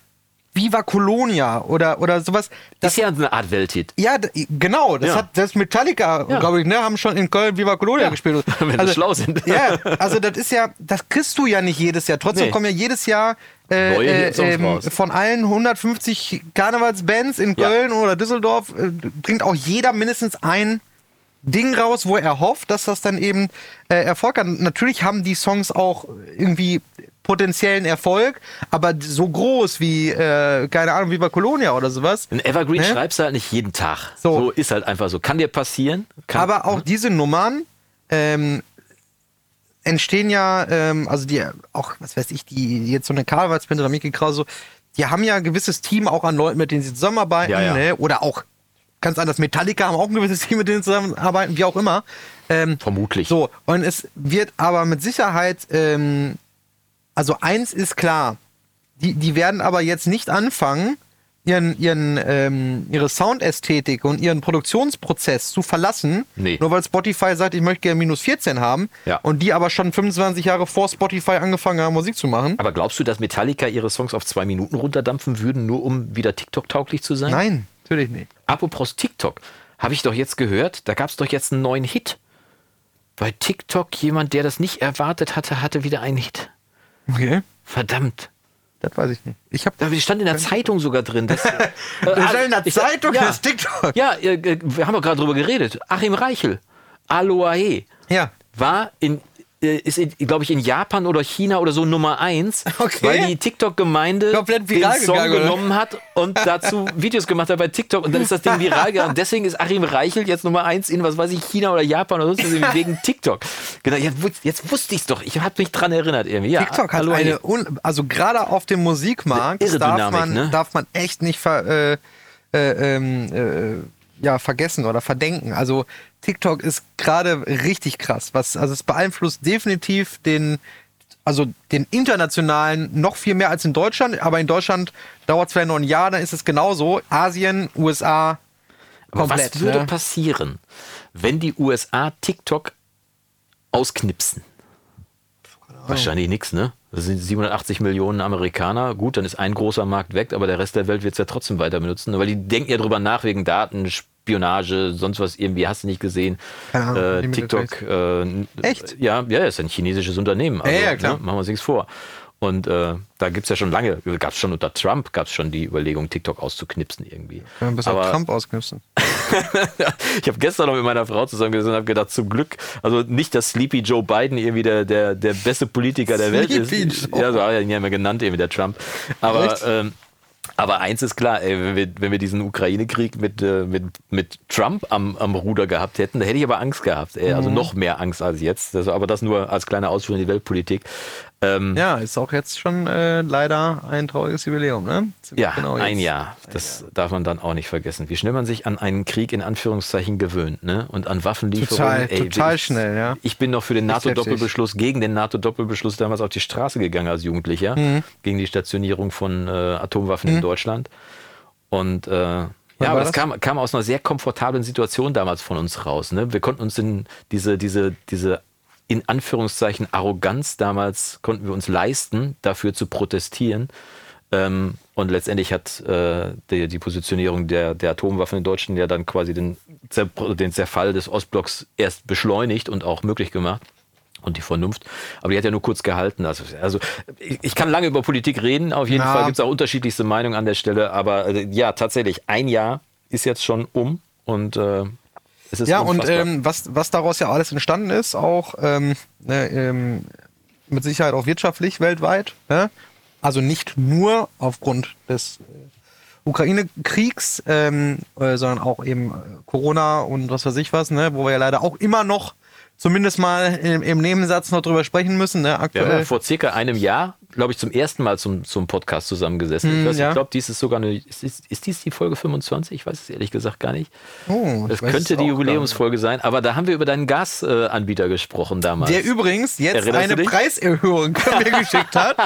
Viva Colonia oder, oder sowas. Das ist ja eine Art Welthit. Ja, genau. Das Ja. hat das Metallica, Ja. glaube ich, ne, haben schon in Köln Viva Colonia Ja, gespielt. wenn sie schlau sind. Ja, also das ist ja, das kriegst du ja nicht jedes Jahr. Trotzdem Nee. kommen ja jedes Jahr äh, äh, ähm, von allen 150 Karnevalsbands in. Köln oder Düsseldorf äh, bringt auch jeder mindestens ein Ding raus, wo er hofft, dass das dann eben äh, Erfolg hat. Natürlich haben die Songs auch irgendwie potenziellen Erfolg, aber so groß wie, äh, keine Ahnung, wie bei Colonia oder sowas. Ein Evergreen Ne? schreibst du halt nicht jeden Tag. So. So. ist halt einfach so. Kann dir passieren. Kann, Aber auch diese Nummern ähm, entstehen ja, ähm, also die auch, was weiß ich, die jetzt so eine Karnevalsband oder Mickey Krause, die haben ja ein gewisses Team auch an Leuten, mit denen sie zusammenarbeiten, Ja, ja. Ne? oder auch ganz anders. Metallica haben auch ein gewisses Team, mit denen sie zusammenarbeiten, wie auch immer. Ähm, Vermutlich. so, und es wird aber mit Sicherheit, ähm, also eins ist klar, die, die werden aber jetzt nicht anfangen, ihren, ihren, ähm, ihre Soundästhetik und ihren Produktionsprozess zu verlassen, Nee. nur weil Spotify sagt, ich möchte gerne minus 14 haben Ja. und die aber schon 25 Jahre vor Spotify angefangen haben, Musik zu machen. Aber glaubst du, dass Metallica ihre Songs auf zwei Minuten runterdampfen würden, nur um wieder TikTok-tauglich zu sein? Nein, natürlich nicht. Apropos TikTok, habe ich doch jetzt gehört, da gab es doch jetzt einen neuen Hit. Bei TikTok, jemand, der das nicht erwartet hatte, hatte wieder einen Hit. Okay. Verdammt. Das weiß ich nicht. Ich habe Da stand in der Zeitung sogar drin. Dass, äh, Das stand in der ich- Zeitung, ja, das TikTok. Ja, äh, äh, wir haben doch gerade drüber geredet. Achim Reichel, Aloae, Ja. war in ist, glaube ich, in Japan oder China oder so Nummer eins, Okay. weil die TikTok-Gemeinde den Song oder? genommen hat und dazu Videos gemacht hat bei TikTok und dann ist das Ding viral gegangen. Und deswegen ist Achim Reichel jetzt Nummer eins in, was weiß ich, China oder Japan oder sonst was, wegen TikTok. Genau, jetzt, jetzt wusste ich es doch. Ich habe mich dran erinnert irgendwie. Ja, TikTok hat eine, also gerade auf dem Musikmarkt darf, man, ne? darf man echt nicht ver, äh, äh, ähm, äh, ja, vergessen oder verdenken. Also TikTok ist gerade richtig krass. Was, also es beeinflusst definitiv den, also den internationalen noch viel mehr als in Deutschland, aber in Deutschland dauert es vielleicht noch ein Jahr, dann ist es genauso. Asien, USA, Aber komplett. was würde ne? passieren, wenn die USA TikTok ausknipsen? Wahrscheinlich nichts, ne? Das sind 780 Millionen Amerikaner. Gut, dann ist ein großer Markt weg, aber der Rest der Welt wird es ja trotzdem weiter benutzen. Weil die denken ja drüber nach wegen Daten, Spionage, sonst was irgendwie, hast du nicht gesehen. Keine Ahnung, äh, TikTok. Äh, Echt? Ja, ja, ist ein chinesisches Unternehmen. Also, Ja, ja, klar. Ne, machen wir uns nichts vor. Und äh, da gibt es ja schon lange, gab es schon unter Trump, gab es schon die Überlegung, TikTok auszuknipsen irgendwie. Ja, bis auf Aber- Trump ausknipsen. ich habe gestern noch mit meiner Frau zusammengesessen und habe gedacht, zum Glück, also nicht, dass Sleepy Joe Biden irgendwie der, der, der beste Politiker der Welt Sleepy ist. Joe. Ja, so hat er ihn ja immer genannt, irgendwie der Trump. Aber, ähm, aber eins ist klar, ey, wenn, wir, wenn wir diesen Ukraine-Krieg mit, äh, mit, mit Trump am, am Ruder gehabt hätten, da hätte ich aber Angst gehabt. Ey, Mhm. also noch mehr Angst als jetzt. Das, aber das nur als kleiner Ausflug in die Weltpolitik. Ähm, Ja, ist auch jetzt schon äh, leider ein trauriges Jubiläum, ne? Ziemlich Ja, genau ein. Jahr. Das darf man dann auch nicht vergessen. Wie schnell man sich an einen Krieg in Anführungszeichen gewöhnt, ne? Und an Waffenlieferungen. Total, total ich, schnell, ja. Ich bin noch für den NATO-Doppelbeschluss, gegen den NATO-Doppelbeschluss damals auf die Straße gegangen als Jugendlicher, Mhm. gegen die Stationierung von äh, Atomwaffen in Deutschland. Und äh, ja, aber das, das? kam, kam aus einer sehr komfortablen Situation damals von uns raus. Ne? Wir konnten uns in diese, diese, diese in Anführungszeichen Arroganz damals konnten wir uns leisten, dafür zu protestieren. Ähm, und letztendlich hat äh, die, die Positionierung der, der Atomwaffen in Deutschland ja dann quasi den, den Zerfall des Ostblocks erst beschleunigt und auch möglich gemacht. Und die Vernunft. Aber die hat ja nur kurz gehalten. Also, also ich, ich kann lange über Politik reden. Auf jeden Na. Fall gibt es auch unterschiedlichste Meinungen an der Stelle. Aber äh, ja, tatsächlich, ein Jahr ist jetzt schon um. Und äh, Es ist Ja, und unfassbar. ähm, was, was daraus ja alles entstanden ist, auch ähm, ne, ähm, mit Sicherheit auch wirtschaftlich weltweit. Ne? Also nicht nur aufgrund des äh, Ukraine-Kriegs, ähm, äh, sondern auch eben äh, Corona und was weiß ich was, ne? wo wir ja leider auch immer noch zumindest mal im, im Nebensatz noch drüber sprechen müssen. Ne? Wir haben Aktuell. ja vor circa einem Jahr, glaube ich, zum ersten Mal zum, zum Podcast zusammengesessen. Hm, ich ja. ich glaube, dies ist sogar eine. Ist, ist, ist dies die Folge 25? Ich weiß es ehrlich gesagt gar nicht. Oh, Das könnte die Jubiläumsfolge sein, aber da haben wir über deinen Gasanbieter äh, gesprochen damals. Der übrigens jetzt Erinnerst eine? Preiserhöhung mir geschickt hat.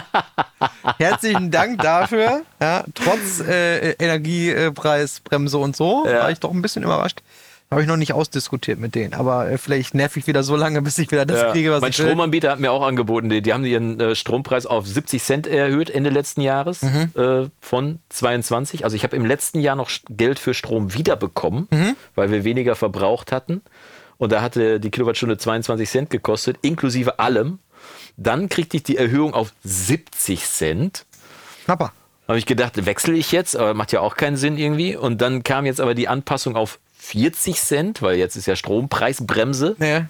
Herzlichen Dank dafür. Ja, trotz äh, Energiepreisbremse und so Ja. war ich doch ein bisschen überrascht. Habe ich noch nicht ausdiskutiert mit denen. Aber äh, vielleicht nerv ich wieder so lange, bis ich wieder das Ja. kriege, was mein ich will. Stromanbieter hat mir auch angeboten, die, die haben ihren äh, Strompreis auf 70 Cent erhöht Ende letzten Jahres Mhm. äh, von 22. Also ich habe im letzten Jahr noch Geld für Strom wiederbekommen, Mhm. weil wir weniger verbraucht hatten. Und da hatte die Kilowattstunde 22 Cent gekostet, inklusive allem. Dann kriegte ich die Erhöhung auf 70 Cent. Knapper. Habe ich gedacht, wechsle ich jetzt, aber macht ja auch keinen Sinn irgendwie. Und dann kam jetzt aber die Anpassung auf 40 Cent, weil jetzt ist ja Strompreisbremse. Nee.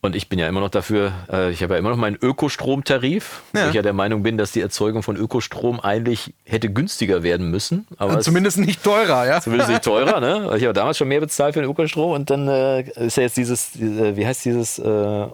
Und ich bin ja immer noch dafür, äh, ich habe ja immer noch meinen Ökostromtarif, Ja. wo ich ja der Meinung bin, dass die Erzeugung von Ökostrom eigentlich hätte günstiger werden müssen. Aber es- Zumindest nicht teurer, ja. zumindest nicht teurer, ne? Ich habe damals schon mehr bezahlt für den Ökostrom und dann äh, ist ja jetzt dieses, diese, wie heißt dieses äh,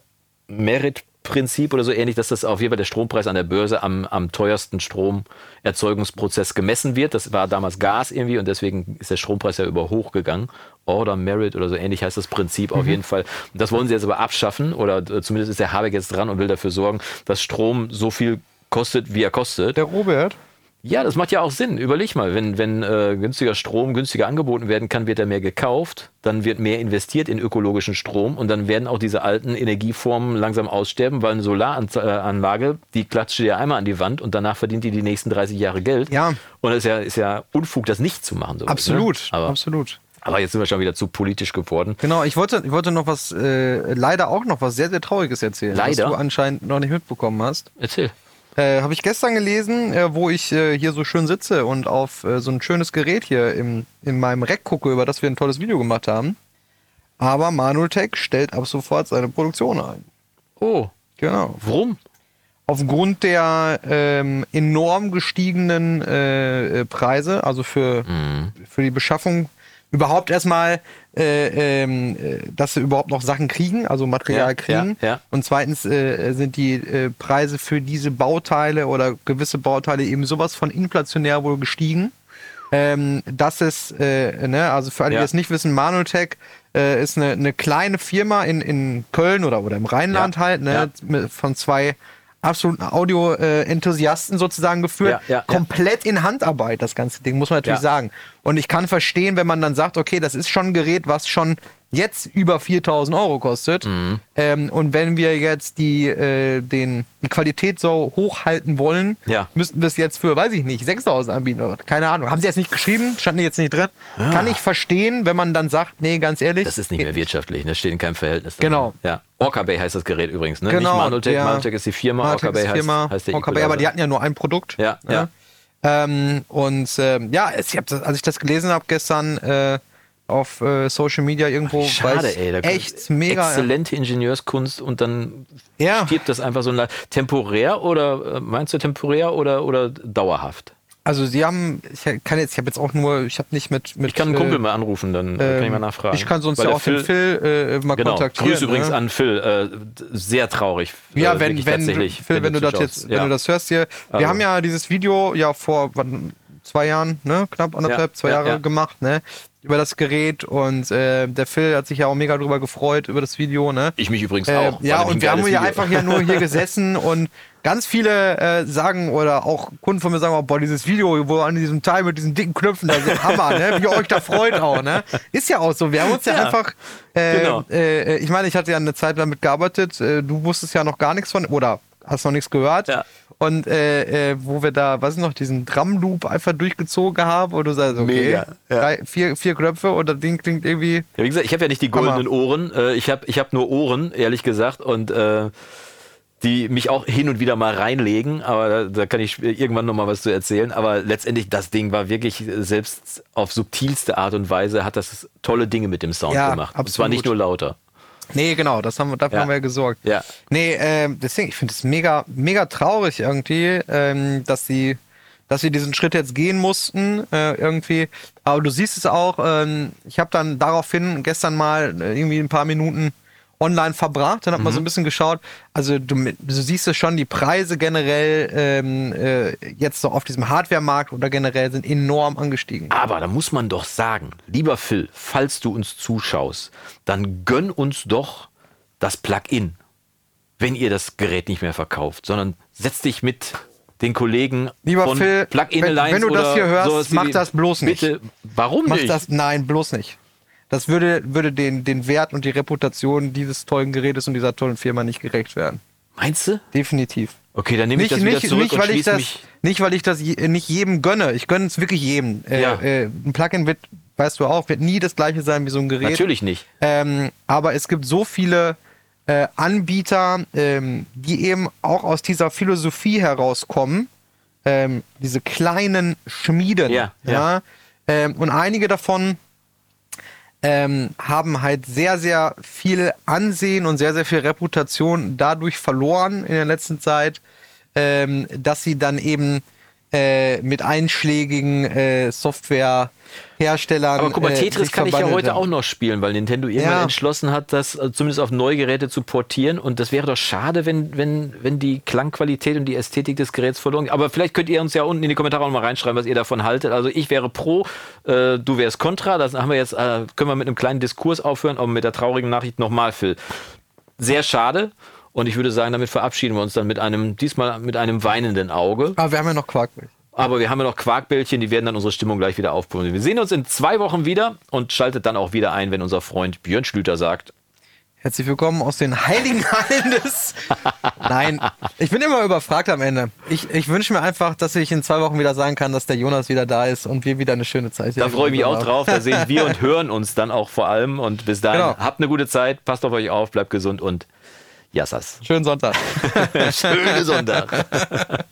Merit-Prinzip oder so ähnlich, dass das auf jeden Fall der Strompreis an der Börse am, am teuersten Stromerzeugungsprozess gemessen wird. Das war damals Gas irgendwie und deswegen ist der Strompreis ja über hoch gegangen. Order Merit oder so ähnlich heißt das Prinzip auf jeden Fall. Das wollen sie jetzt aber abschaffen oder äh, zumindest ist der Habeck jetzt dran und will dafür sorgen, dass Strom so viel kostet, wie er kostet. Der Robert. Ja, das macht ja auch Sinn. Überleg mal, wenn, wenn äh, günstiger Strom günstiger angeboten werden kann, wird er mehr gekauft, dann wird mehr investiert in ökologischen Strom und dann werden auch diese alten Energieformen langsam aussterben, weil eine Solaranlage, die klatscht dir einmal an die Wand und danach verdient die die nächsten 30 Jahre Geld. Ja. Und es ist ja, ist ja Unfug, das nicht zu machen. sowas, Absolut. Ne? Aber, Absolut. aber jetzt sind wir schon wieder zu politisch geworden. Genau, ich wollte, ich wollte noch was, äh, leider auch noch was sehr, sehr Trauriges erzählen. Leider? Was du anscheinend noch nicht mitbekommen hast. Erzähl. Äh, Habe ich gestern gelesen, äh, wo ich äh, hier so schön sitze und auf äh, so ein schönes Gerät hier im, in meinem Rack gucke, über das wir ein tolles Video gemacht haben. Aber Manultech stellt ab sofort seine Produktion ein. Oh, Genau. warum? Aufgrund der ähm, enorm gestiegenen äh, Preise, also für, Mhm. für die Beschaffung, überhaupt erstmal, äh, ähm, äh, dass sie überhaupt noch Sachen kriegen, also Material Ja, kriegen. ja, ja. Und zweitens äh, sind die äh, Preise für diese Bauteile oder gewisse Bauteile eben sowas von inflationär wohl gestiegen. Ähm, das ist, äh, ne, also für alle, die es nicht wissen, Manotech äh, ist eine, eine kleine Firma in, in Köln oder, oder im Rheinland Ja, halt, ne, mit, von zwei absoluten Audio-Enthusiasten sozusagen geführt. Ja, ja. Komplett in Handarbeit, das ganze Ding, muss man natürlich sagen. Und ich kann verstehen, wenn man dann sagt, okay, das ist schon ein Gerät, was schon jetzt über 4000 Euro kostet. Mhm. Ähm, und wenn wir jetzt die, äh, den, die Qualität so hochhalten wollen, Ja. müssten wir es jetzt für, weiß ich nicht, 6000 anbieten. Oder, keine Ahnung. Haben sie jetzt nicht geschrieben? Stand jetzt nicht drin. Kann ich verstehen, wenn man dann sagt, nee, ganz ehrlich. Das ist nicht mehr wirtschaftlich, das steht in keinem Verhältnis. Genau. Ja. Orca Bay heißt das Gerät übrigens, ne? Genau, Nicht Manotech, der- Manotech ist die Firma, Martech Orca Bay heißt, Firma, heißt der Orca Bay, aber die hatten ja nur ein Produkt. Ja, ne? ja. Ähm, und ähm, ja, als ich das gelesen habe gestern äh, auf äh, Social Media irgendwo, Schade, ey. Da echt mega. Exzellente Ingenieurskunst und dann Ja. stirbt das einfach so temporär oder äh, meinst du temporär oder, oder dauerhaft? Also sie haben, ich kann jetzt, ich habe jetzt auch nur, ich habe nicht mit, mit Ich kann einen Kumpel äh, mal anrufen, dann äh, kann ich mal nachfragen. Ich kann sonst Weil ja auch den Phil äh, mal Genau, kontaktieren. Grüße übrigens ne? an Phil. Äh, sehr traurig. Ja, äh, wenn, wenn, Phil, wenn, du das jetzt, ja. wenn du das hörst hier. Wir Also. haben ja dieses Video ja vor wann, zwei Jahren, ne, knapp anderthalb, Ja, zwei ja, Jahre ja. gemacht, ne, über das Gerät und äh, der Phil hat sich ja auch mega drüber gefreut über das Video, ne. Ich mich übrigens Äh, auch. ja, und wir haben ja einfach ja nur hier gesessen und ganz viele äh, sagen oder auch Kunden von mir sagen, oh, boah, dieses Video, wo an diesem Teil mit diesen dicken Knöpfen, das ist Hammer, ne? Wie ihr euch da freut auch, ne? Ist ja auch so. Wir haben uns ja, Ja, einfach, äh, genau. äh, ich meine, ich hatte ja eine Zeit damit gearbeitet, äh, du wusstest ja noch gar nichts von, oder hast noch nichts gehört. Ja. Und äh, äh, wo wir da, was ist noch, diesen Drum-Loop einfach durchgezogen haben, und du sagst, okay, Mega, ja. drei, vier, vier Knöpfe und das Ding klingt irgendwie. Ja, wie gesagt, ich habe ja nicht die goldenen Ohren. Äh, ich habe ich hab nur Ohren, ehrlich gesagt. Und äh, die mich auch hin und wieder mal reinlegen, aber da, da kann ich irgendwann noch mal was zu erzählen. Aber letztendlich, das Ding war wirklich, selbst auf subtilste Art und Weise hat das tolle Dinge mit dem Sound Ja, gemacht. Es war absolut. nicht nur lauter. Nee, genau, das haben wir, dafür Ja. haben wir ja gesorgt. Ja. Nee, ähm, deswegen, ich finde es mega, mega traurig irgendwie, ähm, dass sie, dass sie diesen Schritt jetzt gehen mussten, äh, irgendwie. Aber du siehst es auch, ähm, ich habe dann daraufhin gestern mal äh, irgendwie ein paar Minuten online verbracht, dann hat man so ein bisschen geschaut. Also du, du siehst es schon, die Preise generell ähm, äh, jetzt so auf diesem Hardware-Markt oder generell sind enorm angestiegen. Aber da muss man doch sagen, lieber Phil, falls du uns zuschaust, dann gönn uns doch das Plugin, wenn ihr das Gerät nicht mehr verkauft, sondern setz dich mit den Kollegen Lieber von Phil, Plugin wenn- Alliance wenn du das hier hörst, mach das bloß nicht. Bitte, warum Mach nicht? das, nein, bloß nicht. Das würde, würde den, den Wert und die Reputation dieses tollen Gerätes und dieser tollen Firma nicht gerecht werden. Meinst du? Definitiv. Okay, dann nehme ich Nicht, das wieder nicht, zurück nicht, und weil ich schließe das, mich. nicht, weil ich das je, nicht jedem gönne. Ich gönne es wirklich jedem. Äh, Ja. äh, ein Plugin wird, weißt du auch, wird nie das gleiche sein wie so ein Gerät. Natürlich nicht. Ähm, aber es gibt so viele äh, Anbieter, ähm, die eben auch aus dieser Philosophie herauskommen. Ähm, diese kleinen Schmieden. Ja, ja. Ähm, und einige davon ähm, haben halt sehr, sehr viel Ansehen und sehr, sehr viel Reputation dadurch verloren in der letzten Zeit, ähm, dass sie dann eben äh, mit einschlägigen äh, Softwareherstellern. Aber guck mal, äh, Tetris sich kann ich ja heute haben. auch noch spielen, weil Nintendo irgendwann Ja. entschlossen hat, das äh, zumindest auf neue Geräte zu portieren. Und das wäre doch schade, wenn, wenn, wenn die Klangqualität und die Ästhetik des Geräts verloren geht. Aber vielleicht könnt ihr uns ja unten in die Kommentare auch mal reinschreiben, was ihr davon haltet. Also ich wäre pro, äh, du wärst kontra. Das haben wir jetzt, äh, können wir mit einem kleinen Diskurs aufhören, aber mit der traurigen Nachricht nochmal, Phil. Sehr schade. Und ich würde sagen, damit verabschieden wir uns dann mit einem, diesmal mit einem weinenden Auge. Aber wir haben ja noch Quarkmilch. Aber wir haben ja noch Quarkbällchen, die werden dann unsere Stimmung gleich wieder aufbauen. Wir sehen uns in zwei Wochen wieder und schaltet dann auch wieder ein, wenn unser Freund Björn Schlüter sagt. Herzlich willkommen aus den heiligen Hallen des. Nein, ich bin immer überfragt am Ende. Ich, ich wünsche mir einfach, dass ich in zwei Wochen wieder sagen kann, dass der Jonas wieder da ist und wir wieder eine schöne Zeit Da freue ich mich auch haben. drauf. Da sehen wir und hören uns dann auch vor allem. Und bis dahin, Genau. habt eine gute Zeit, passt auf euch auf, bleibt gesund und Yassas. Schönen Sonntag. Schönen Sonntag.